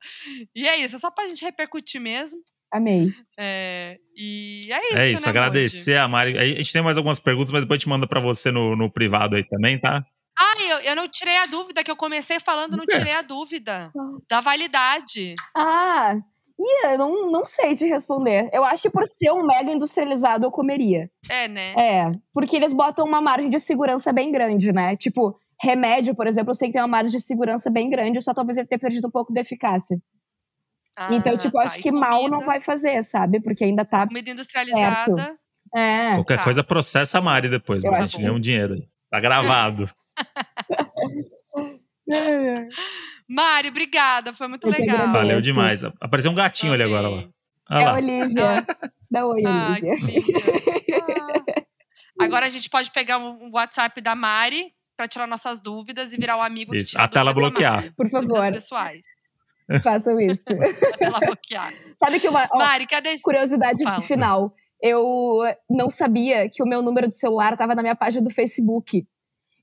E é isso, é só pra gente repercutir mesmo. Amei. É, e é isso, é isso, né, agradecer a Mari. A gente tem mais algumas perguntas, mas depois a gente manda pra você no, no privado aí também, tá? Ah, eu, eu não tirei a dúvida, que eu comecei falando, não tirei a dúvida. Da validade. Ah, ih, eu não, não sei te responder. Eu acho que por ser um mega industrializado, eu comeria. É, né? É, porque eles botam uma margem de segurança bem grande, né? Tipo, remédio, por exemplo, eu sei que tem uma margem de segurança bem grande, só talvez ele tenha perdido um pouco de eficácia. então, Ah, tipo, tá. acho que mal não comida- vai fazer, sabe? Porque ainda tá. Comida industrializada. É. Qualquer tá. coisa processa a Mari depois, mas a gente ganha um dinheiro aí. Tá gravado. Mari, obrigada. Foi muito Eu legal. agradeço. Valeu demais. Apareceu um gatinho ali agora lá. Olha É lá. a Olivia. Dá oi, Olivia. Ah. Agora a gente pode pegar o WhatsApp da Mari pra tirar nossas dúvidas e virar o amigo que Isso, tira até ela da bloquear. Por favor, pessoais. façam isso. Até ela bloquear. Sabe que uma ó, Mari, cadê? curiosidade Fala. final? Eu não sabia que o meu número de celular estava na minha página do Facebook.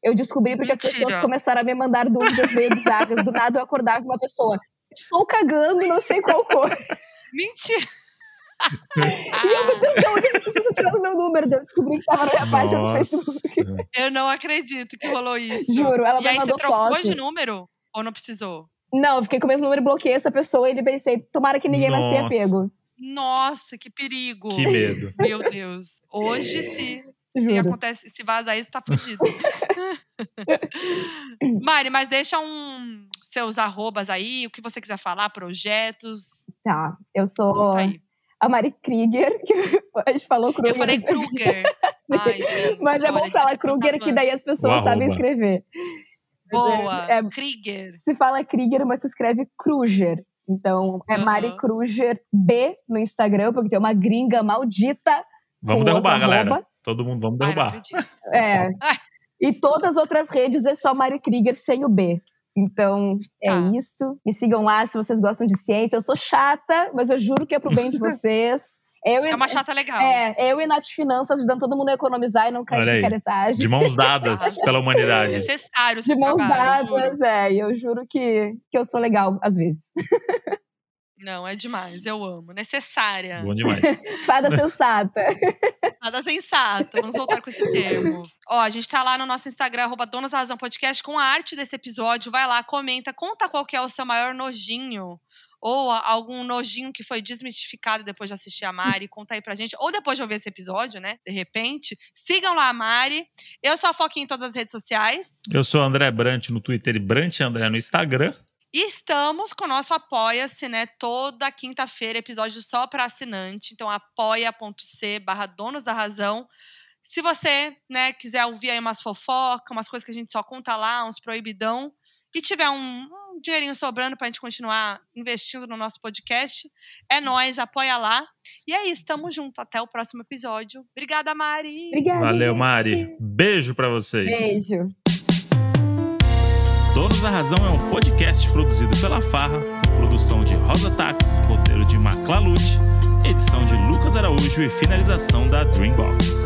Eu descobri porque as Mentira. pessoas começaram a me mandar dúvidas meio bizarras. Do nada eu acordava com uma pessoa. Estou cagando, não sei qual cor. Mentira! E eu, meu Deus, de onde as pessoas tirando meu número? Eu descobri que estava na minha página do Facebook. Nossa. Eu não acredito que rolou isso. Juro, ela e aí você trocou foto. de número? Ou não precisou? Não, eu fiquei com o mesmo número e bloqueei essa pessoa e ele pensei, tomara que ninguém mais tenha Nossa. pego. Nossa, que perigo! Que medo. Meu Deus. Hoje, se, se Juro. acontece, se vazar isso, tá fudido. Mari, mas deixa um seus arrobas aí, o que você quiser falar, projetos. Tá, eu sou Conta aí. A Mari Krieger, que a gente falou Kruger. Eu falei Kruger. Ai, gente, Mas é bom falar Kruger, que daí as pessoas sabem escrever. Boa. É, Krieger. se fala Krieger, mas se escreve Kruger. Então, é Aham. Mari Kruger B no Instagram, porque tem uma gringa maldita. Vamos derrubar, galera. Todo mundo, vamos derrubar. É. Ai. E todas as outras redes é só Mari Krieger sem o B. Então, é Tá. isso. Me sigam lá se vocês gostam de ciência. Eu sou chata, mas eu juro que é pro bem de vocês. Eu e, É uma chata legal. é, eu e Nath Finanças ajudando todo mundo a economizar e não cair Olha em caretagem. De mãos dadas pela humanidade. Necessário o De mãos trabalho, dadas, é. E eu juro que, que eu sou legal, às vezes. Não, é demais. Eu amo. Necessária. Bom demais. Fada sensata. Nada sensata. Vamos voltar com esse termo. Ó, a gente tá lá no nosso Instagram, arroba Donas Razão Podcast, com a arte desse episódio. Vai lá, comenta, conta qual que é o seu maior nojinho. Ou algum nojinho que foi desmistificado depois de assistir a Mari. Conta aí pra gente. Ou depois de ouvir esse episódio, né? De repente. Sigam lá a Mari. Eu sou a Foquinha em todas as redes sociais. Eu sou André Brant no Twitter e Brant André no Instagram. E estamos com o nosso Apoia-se, né? Toda quinta-feira, episódio só para assinante. Então, apoia.c barra Donos da Razão. Se você, né, quiser ouvir aí umas fofocas, umas coisas que a gente só conta lá, uns proibidão, e tiver um, um dinheirinho sobrando pra gente continuar investindo no nosso podcast, é nóis, apoia lá. E é isso, tamo junto. Até o próximo episódio. Obrigada, Mari! Obrigada. Valeu. Mari. Beijo pra vocês. Beijo. Donos da Razão é um podcast produzido pela Farra, produção de Rosa Tax, roteiro de Maclalute, edição de Lucas Araújo e finalização da Dreambox.